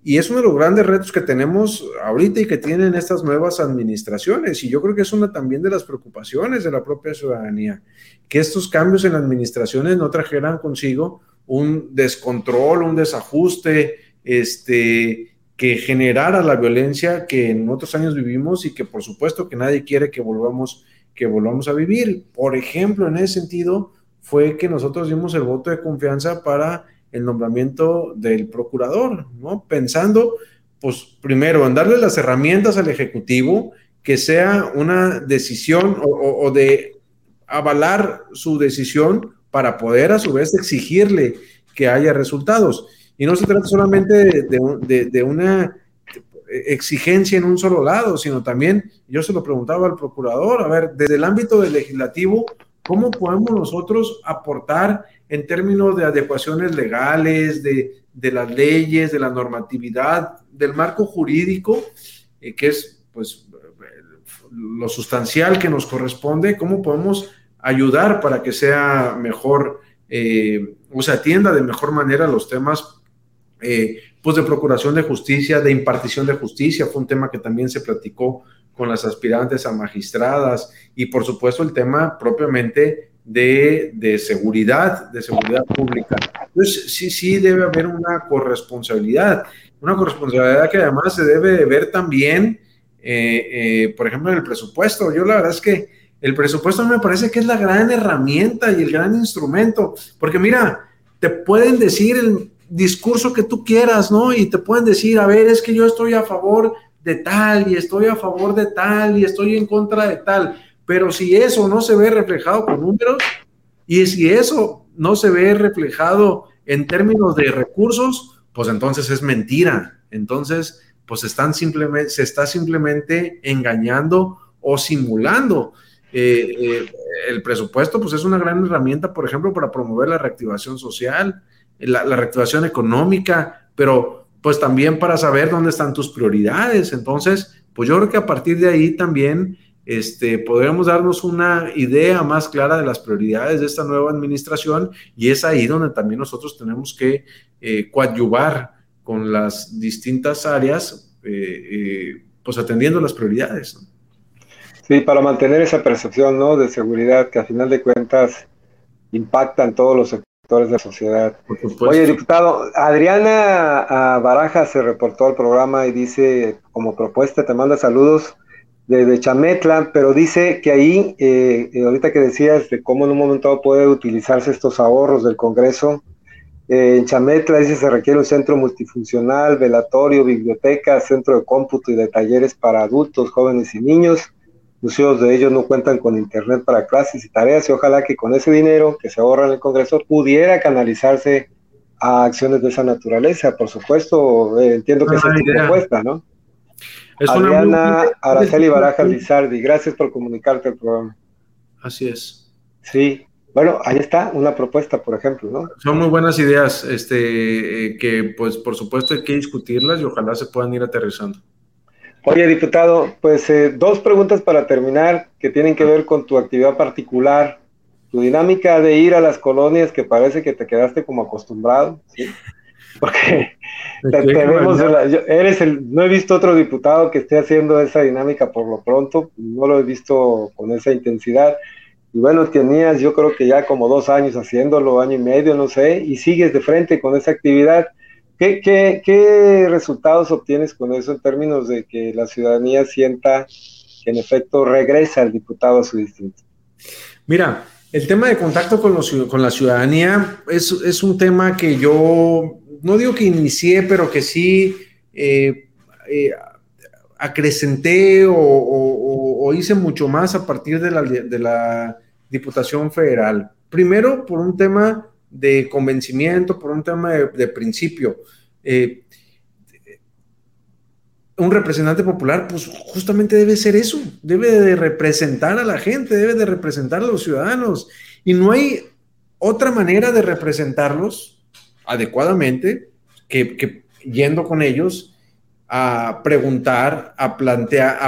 y es uno de los grandes retos que tenemos ahorita y que tienen estas nuevas administraciones. Y yo creo que es una también de las preocupaciones de la propia ciudadanía, que estos cambios en administraciones no trajeran consigo un descontrol, un desajuste, este, que generara la violencia que en otros años vivimos y que por supuesto que nadie quiere que volvamos, que volvamos a vivir. Por ejemplo, en ese sentido, fue que nosotros dimos el voto de confianza para el nombramiento del procurador, ¿no? Pensando, pues primero, en darle las herramientas al Ejecutivo, que sea una decisión o, de avalar su decisión para poder a su vez exigirle que haya resultados. Y no se trata solamente de, una exigencia en un solo lado, sino también, yo se lo preguntaba al procurador, a ver, desde el ámbito del legislativo, ¿cómo podemos nosotros aportar en términos de adecuaciones legales, de, las leyes, de la normatividad, del marco jurídico, eh, que es pues lo sustancial que nos corresponde, cómo podemos ayudar para que sea mejor eh, o se atienda de mejor manera los temas eh, pues de procuración de justicia, de impartición de justicia, fue un tema que también se platicó con las aspirantes a magistradas y por supuesto el tema propiamente de, seguridad, de seguridad pública. Entonces, sí, sí debe haber una corresponsabilidad, una corresponsabilidad que además se debe ver también, eh, eh, por ejemplo, en el presupuesto. Yo la verdad es que el presupuesto me parece que es la gran herramienta y el gran instrumento, porque mira, te pueden decir el discurso que tú quieras, ¿no? Y te pueden decir, a ver, es que yo estoy a favor de tal y estoy a favor de tal y estoy en contra de tal pero si eso no se ve reflejado con números y si eso no se ve reflejado en términos de recursos, pues entonces es mentira. Entonces, pues están simplemente, se está simplemente engañando o simulando. Eh, eh, el presupuesto, pues es una gran herramienta, por ejemplo, para promover la reactivación social, la, la reactivación económica, pero pues también para saber dónde están tus prioridades. Entonces, pues yo creo que a partir de ahí también este, podremos darnos una idea más clara de las prioridades de esta nueva administración y es ahí donde también nosotros tenemos que eh, coadyuvar con las distintas áreas, eh, eh, pues atendiendo las prioridades. Sí, para mantener esa percepción ¿no? de seguridad que a final de cuentas impactan todos los sectores de la sociedad. Oye, diputado, Adriana ah, Baraja se reportó al programa y dice, como propuesta, te manda saludos de, Chametla, pero dice que ahí, eh, eh, ahorita que decías de cómo en un momento puede utilizarse estos ahorros del Congreso, eh, en Chametla dice se requiere un centro multifuncional, velatorio, biblioteca, centro de cómputo y de talleres para adultos, jóvenes y niños. Muchos de ellos no cuentan con internet para clases y tareas y ojalá que con ese dinero que se ahorra en el Congreso pudiera canalizarse a acciones de esa naturaleza. Por supuesto, entiendo que esa es tu propuesta, ¿no? Es Adriana Araceli Barajas Lizardi, gracias por comunicarte al programa. Así es. Sí, bueno, ahí está una propuesta, por ejemplo, ¿no? Son muy buenas ideas, este, eh, que pues por supuesto hay que discutirlas y ojalá se puedan ir aterrizando. Oye, diputado, pues eh, dos preguntas para terminar que tienen que ver con tu actividad particular, tu dinámica de ir a las colonias que parece que te quedaste como acostumbrado, ¿sí? Porque eres el, no he visto otro diputado que esté haciendo esa dinámica por lo pronto, no lo he visto con esa intensidad. Y bueno, tenías yo creo que ya como dos años haciéndolo, año y medio, no sé, y sigues de frente con esa actividad. ¿Qué, qué, qué resultados obtienes con eso en términos de que la ciudadanía sienta que en efecto regresa el diputado a su distrito? Mira, el tema de contacto con, los, con la ciudadanía es, es un tema que yo no digo que inicié, pero que sí eh, eh, acrecenté o, hice mucho más a partir de la, Diputación Federal. Primero, por un tema de convencimiento, por un tema de, principio. Eh, un representante popular, pues justamente debe ser eso, debe de representar a la gente, debe de representar a los ciudadanos. Y no hay otra manera de representarlos adecuadamente que, yendo con ellos a preguntar, a plantear, a,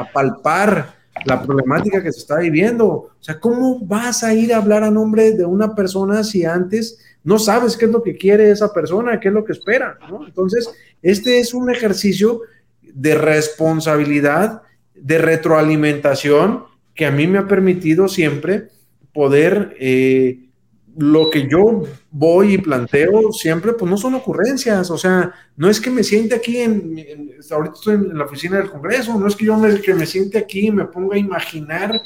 a, palpar la problemática que se está viviendo. O sea, ¿cómo vas a ir a hablar a nombre de una persona si antes no sabes qué es lo que quiere esa persona, qué es lo que espera? Entonces, este es un ejercicio de responsabilidad, de retroalimentación que a mí me ha permitido siempre poder eh, lo que yo voy y planteo siempre, pues no son ocurrencias, o sea, no es que me siente aquí, en, ahorita estoy en la oficina del Congreso, no es que yo me, que me siente aquí y me ponga a imaginar,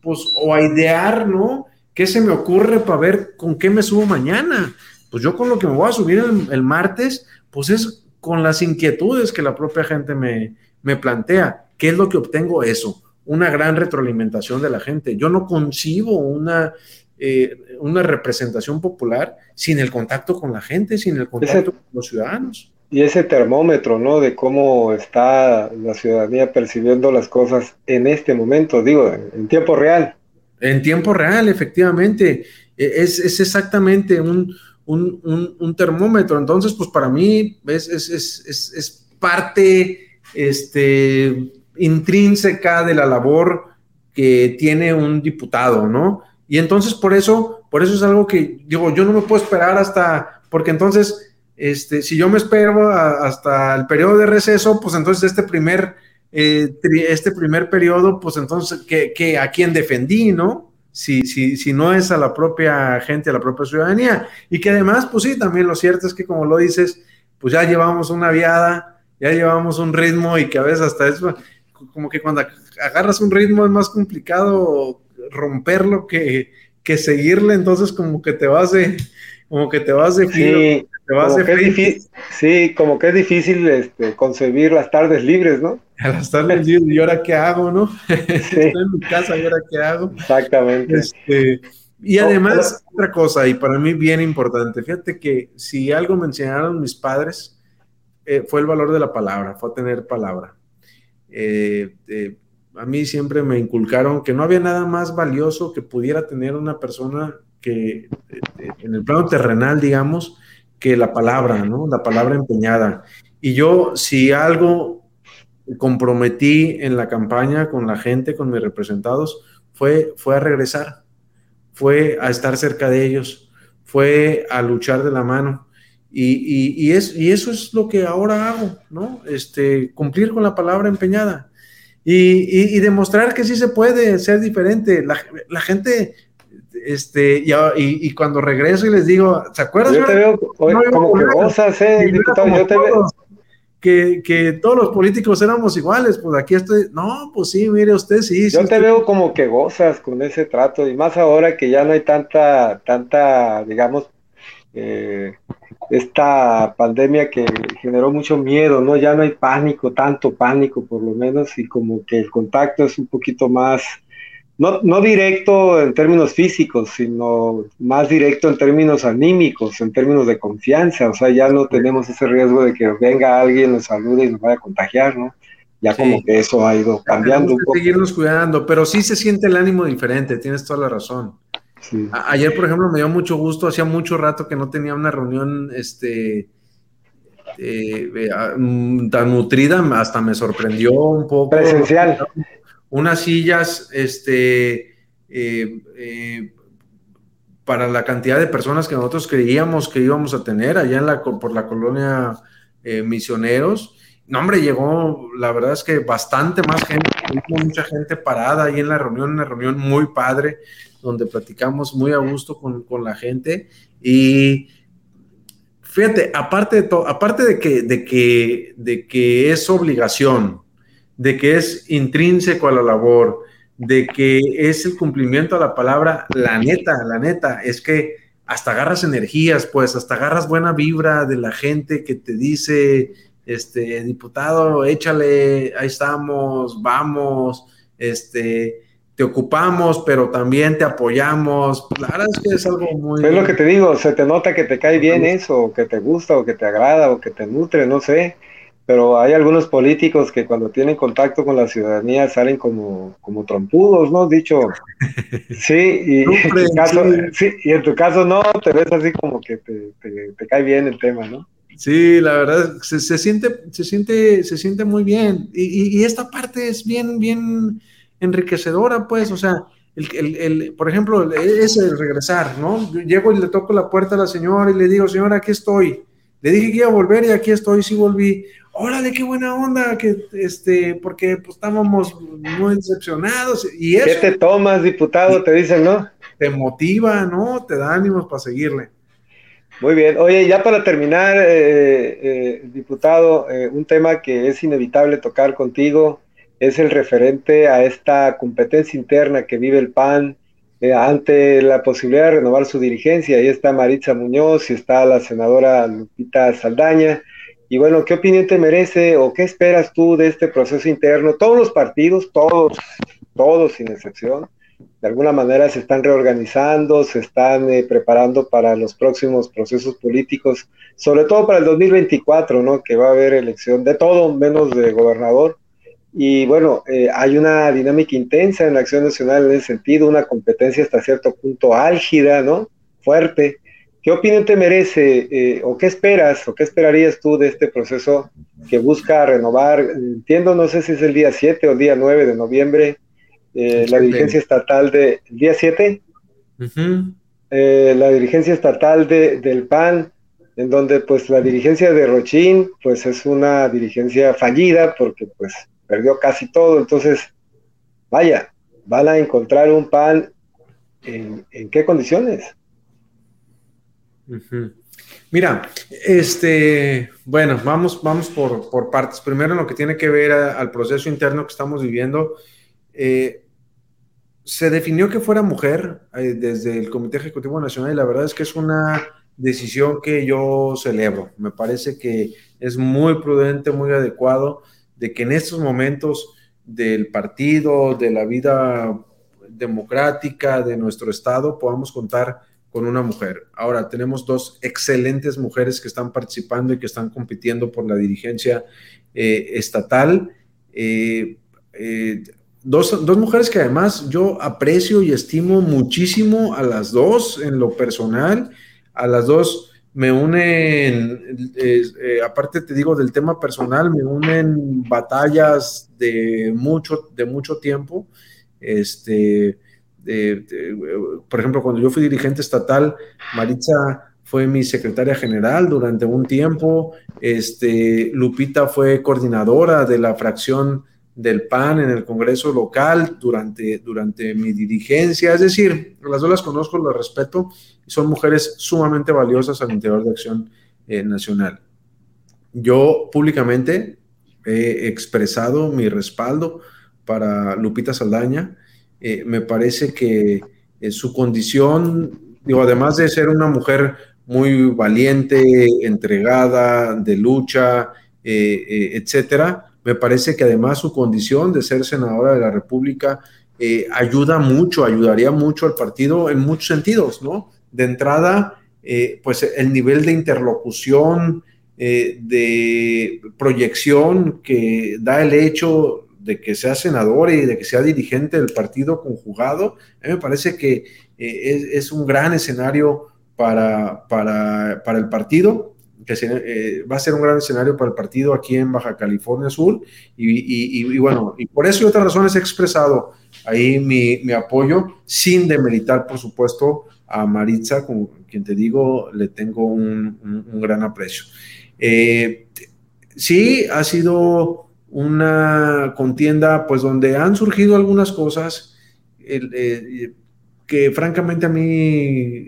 pues, o a idear, ¿no? ¿Qué se me ocurre para ver con qué me subo mañana? Pues yo con lo que me voy a subir el, martes, pues es con las inquietudes que la propia gente me, me plantea. ¿Qué es lo que obtengo? Eso, una gran retroalimentación de la gente. Yo no concibo una eh, una representación popular sin el contacto con la gente, sin el contacto con los ciudadanos. Y ese termómetro, ¿no? De cómo está la ciudadanía percibiendo las cosas en este momento, digo, en tiempo real. En tiempo real, efectivamente. E, es, exactamente un, un, termómetro. Entonces, pues para mí es, es parte este, intrínseca de la labor que tiene un diputado, ¿no? Y entonces por eso, por eso es algo que digo, yo no me puedo esperar hasta, porque entonces, este, si yo me espero hasta el periodo de receso, pues entonces este primer, eh, este primer periodo, pues entonces, que, a quién defendí, ¿no? Si, si, si no es a la propia gente, a la propia ciudadanía. Y que además, pues sí, también lo cierto es que como lo dices, pues ya llevamos una viada, ya llevamos un ritmo y que a veces hasta eso, como que cuando agarras un ritmo es más complicado romperlo que, que seguirle, entonces como que te vas de, como que te vas de sí, te vas de difícil, sí, como que es difícil este, concebir las tardes libres, ¿no? Las tardes libres, ¿y ahora qué hago, no? Estoy en mi casa, ¿y ahora qué hago? Exactamente. Este, y además, otra cosa, y para mí bien importante, fíjate que si algo me enseñaron mis padres, eh, fue el valor de la palabra, fue tener palabra. Eh, eh, a mí siempre me inculcaron que no había nada más valioso que pudiera tener una persona que en el plano terrenal, digamos, que la palabra, ¿no? La palabra empeñada. Y yo, si algo comprometí en la campaña con la gente, con mis representados, fue, fue a regresar, fue a estar cerca de ellos, fue a luchar de la mano. Y, es, y eso es lo que ahora hago, ¿no? Este, cumplir con la palabra empeñada y, demostrar que sí se puede ser diferente. La, gente este, y, y, cuando regreso y les digo, ¿se acuerdan? Yo te veo como que gozas, eh, diputado, yo te veo. Que, que, todos los políticos éramos iguales, pues aquí estoy, no, pues sí, mire usted, sí. Yo te veo como que gozas con ese trato, y más ahora que ya no hay tanta, tanta, digamos, eh, esta pandemia que generó mucho miedo, ¿no? Ya no hay pánico, tanto pánico por lo menos, y como que el contacto es un poquito más, no, no directo en términos físicos, sino más directo en términos anímicos, en términos de confianza, o sea, ya no tenemos ese riesgo de que venga alguien, nos salude y nos vaya a contagiar, ¿no? Ya como que eso ha ido cambiando un poco. seguirnos cuidando, pero sí se siente el ánimo diferente, tienes toda la razón. Ayer, por ejemplo, me dio mucho gusto, hacía mucho rato que no tenía una reunión este, eh, mm, tan nutrida, hasta me sorprendió un poco. Presencial. Unas sillas, este, eh, eh, para la cantidad de personas que nosotros creíamos que íbamos a tener allá en la, por la colonia Misioneros. No, hombre, llegó, la verdad es que bastante más gente, mucha gente parada ahí en la reunión, una reunión muy padre donde platicamos muy a gusto con, la gente. Y fíjate, aparte de todo, aparte de que, de, que, de que es obligación, de que es intrínseco a la labor, de que es el cumplimiento a la palabra, la neta, la neta, es que hasta agarras energías, pues, hasta agarras buena vibra de la gente que te dice, este, diputado, échale, ahí estamos, vamos, este, te ocupamos, pero también te apoyamos. La verdad es que es algo muy... Es lo que te digo, se te nota que te cae bien eso, o que te gusta, o que te agrada, o que te nutre, no sé. Pero hay algunos políticos que cuando tienen contacto con la ciudadanía salen como, como trompudos, ¿no? Dicho, sí, y, en tu caso, sí. y en tu caso no, te ves así como que te, te, cae bien el tema, ¿no? Sí, la verdad, se, se, siente, se siente, se siente muy bien. Y, y, esta parte es bien, bien, enriquecedora, pues, o sea, el, el, por ejemplo, es el regresar, ¿no? Yo llego y le toco la puerta a la señora y le digo, señora, aquí estoy. Le dije que iba a volver y aquí estoy, sí volví. Órale, qué buena onda, que este, porque pues estábamos muy decepcionados. Y eso, ¿Qué te tomas, diputado? Te dicen, ¿no? Te motiva, ¿no? Te da ánimos para seguirle. Muy bien. Oye, ya para terminar, eh, eh, diputado, eh, un tema que es inevitable tocar contigo es el referente a esta competencia interna que vive el PAN eh, ante la posibilidad de renovar su dirigencia. Ahí está Maritza Muñoz y está la senadora Lupita Saldaña. Y bueno, ¿qué opinión te merece o qué esperas tú de este proceso interno? Todos los partidos, todos, todos sin excepción, de alguna manera se están reorganizando, se están eh, preparando para los próximos procesos políticos, sobre todo para el 2024, ¿no? Que va a haber elección de todo menos de gobernador y bueno, eh, hay una dinámica intensa en la acción nacional en ese sentido, una competencia hasta cierto punto álgida, ¿no? Fuerte. ¿Qué opinión te merece eh, o qué esperas o qué esperarías tú de este proceso que busca renovar? Entiendo, no sé si es el día 7 o el día 9 de noviembre, eh, la dirigencia estatal de... ¿El día 7? la dirigencia estatal de, del PAN, en donde pues la dirigencia de Rochín pues es una dirigencia fallida porque pues perdió casi todo, entonces, vaya, van a encontrar un pan en, qué condiciones. Mira, este, bueno, vamos, vamos por, partes. Primero, en lo que tiene que ver al proceso interno que estamos viviendo, eh, se definió que fuera mujer eh, desde el Comité Ejecutivo Nacional y la verdad es que es una decisión que yo celebro. Me parece que es muy prudente, muy adecuado de que en estos momentos del partido, de la vida democrática de nuestro Estado, podamos contar con una mujer. Ahora, tenemos dos excelentes mujeres que están participando y que están compitiendo por la dirigencia eh, estatal. Eh, eh, dos, dos, mujeres que además yo aprecio y estimo muchísimo a las dos en lo personal, a las dos me unen, eh, aparte te digo del tema personal, me unen batallas de mucho, de mucho tiempo. Este, por ejemplo, cuando yo fui dirigente estatal, Maritza fue mi secretaria general durante un tiempo, este, Lupita fue coordinadora de la fracción del PAN en el Congreso local durante, durante mi dirigencia. Es decir, las dos las conozco, las respeto y son mujeres sumamente valiosas al interior de Acción eh, Nacional. Yo públicamente he expresado mi respaldo para Lupita Saldaña. Eh, me parece que eh, su condición, digo, además de ser una mujer muy valiente, entregada, de lucha, etcétera, me parece que además su condición de ser senadora de la República eh, ayuda mucho, ayudaría mucho al partido en muchos sentidos, ¿no? De entrada, eh, pues el nivel de interlocución, eh, de proyección que da el hecho de que sea senador y de que sea dirigente del partido conjugado, a me parece que es, un gran escenario para, para, para el partido que eh, va a ser un gran escenario para el partido aquí en Baja California Sur. Y, bueno, y por eso y otras razones he expresado ahí mi, apoyo, sin demeritar, por supuesto, a Maritza, con quien te digo, le tengo un, gran aprecio. Eh, sí, ha sido una contienda, pues donde han surgido algunas cosas eh, que francamente a mí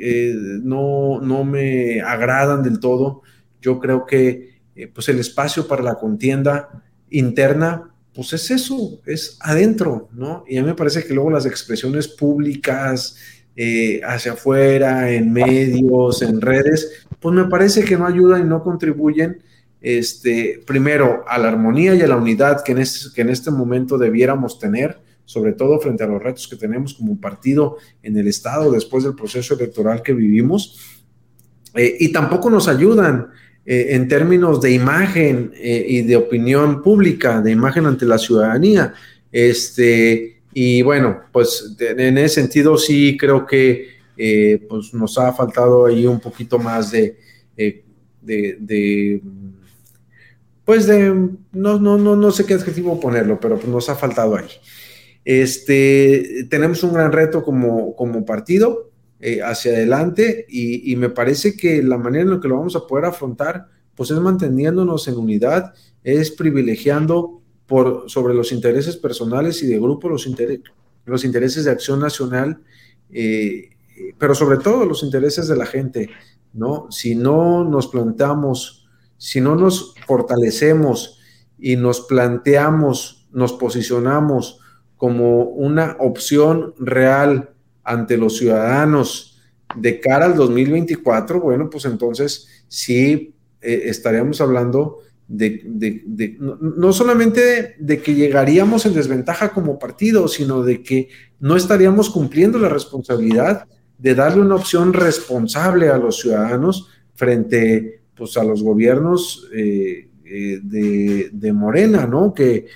no, no me agradan del todo yo creo que eh, pues el espacio para la contienda interna, pues es eso, es adentro, ¿no? Y a mí me parece que luego las expresiones públicas eh, hacia afuera, en medios, en redes, pues me parece que no ayudan y no contribuyen, este, primero, a la armonía y a la unidad que en este, que en este momento debiéramos tener, sobre todo frente a los retos que tenemos como partido en el Estado después del proceso electoral que vivimos, eh, y tampoco nos ayudan eh, en términos de imagen eh, y de opinión pública, de imagen ante la ciudadanía. Este, y bueno, pues en ese sentido sí creo que eh, pues nos ha faltado ahí un poquito más de, de, pues de, no, no, no, no sé qué adjetivo ponerlo, pero pues nos ha faltado ahí. Este, tenemos un gran reto como, como partido, eh, hacia adelante y, me parece que la manera en la que lo vamos a poder afrontar pues es manteniéndonos en unidad, es privilegiando por, sobre los intereses personales y de grupo los, los intereses de acción nacional, eh, pero sobre todo los intereses de la gente, ¿no? Si no nos planteamos, si no nos fortalecemos y nos planteamos, nos posicionamos como una opción real ante los ciudadanos de cara al 2024, bueno, pues entonces sí eh, estaríamos hablando de, no, solamente de, que llegaríamos en desventaja como partido, sino de que no estaríamos cumpliendo la responsabilidad de darle una opción responsable a los ciudadanos frente pues, a los gobiernos eh, eh, de, Morena, ¿no? Que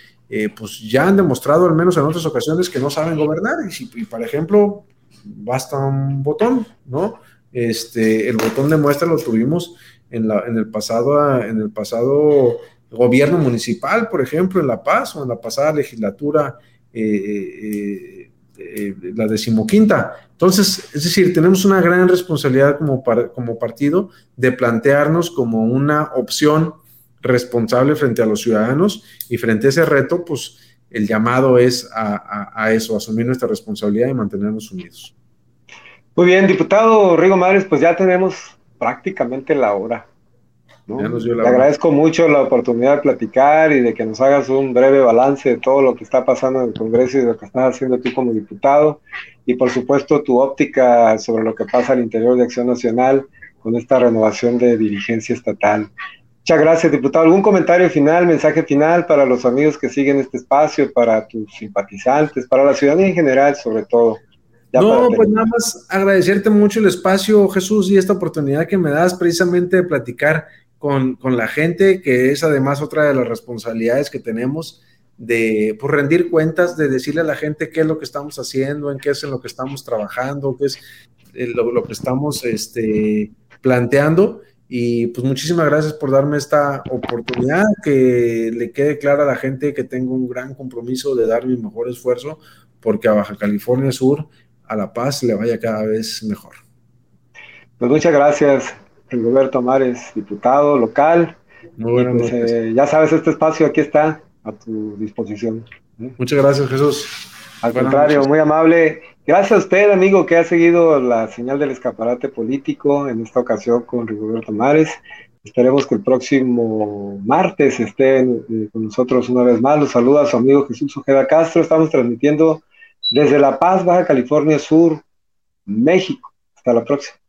pues ya han demostrado, al menos en otras ocasiones, que no saben gobernar. Y, por ejemplo, basta un botón, ¿no? Este, el botón de muestra lo tuvimos en, la, en, el pasado, en el pasado gobierno municipal, por ejemplo, en La Paz o en la pasada legislatura, eh, eh, eh, la decimoquinta. Entonces, es decir, tenemos una gran responsabilidad como, como partido de plantearnos como una opción responsable frente a los ciudadanos y frente a ese reto, pues el llamado es a, eso, a asumir nuestra responsabilidad y mantenernos unidos. Muy bien, diputado Rigo Madres, pues ya tenemos prácticamente la hora. Le agradezco mucho la oportunidad de platicar y de que nos hagas un breve balance de todo lo que está pasando en el Congreso y de lo que estás haciendo tú como diputado y por supuesto tu óptica sobre lo que pasa al interior de Acción Nacional con esta renovación de dirigencia estatal. Muchas gracias, diputado. ¿Algún comentario final, mensaje final para los amigos que siguen este espacio, para tus simpatizantes, para la ciudadanía en general, sobre todo? no, pues nada más agradecerte mucho el espacio, Jesús, y esta oportunidad que me das precisamente de platicar con, la gente, que es además otra de las responsabilidades que tenemos de pues, rendir cuentas, de decirle a la gente qué es lo que estamos haciendo, en qué es en lo que estamos trabajando, qué es eh, lo, lo que estamos este, planteando y pues muchísimas gracias por darme esta oportunidad, que le quede clara a la gente que tengo un gran compromiso de dar mi mejor esfuerzo porque a Baja California Sur, a La Paz, le vaya cada vez mejor. Pues muchas gracias, Roberto Mares, diputado local. Muy buenas pues, eh, ya sabes, este espacio aquí está a tu disposición. Muchas gracias, Jesús. Al contrario, muy amable. Gracias a usted, amigo, que ha seguido la señal del escaparate político, en esta ocasión con Rigoberto Mares. Esperemos que el próximo martes estén eh, con nosotros una vez más. Los saluda su amigo Jesús Ojeda Castro. Estamos transmitiendo desde La Paz, Baja California Sur, México. Hasta la próxima.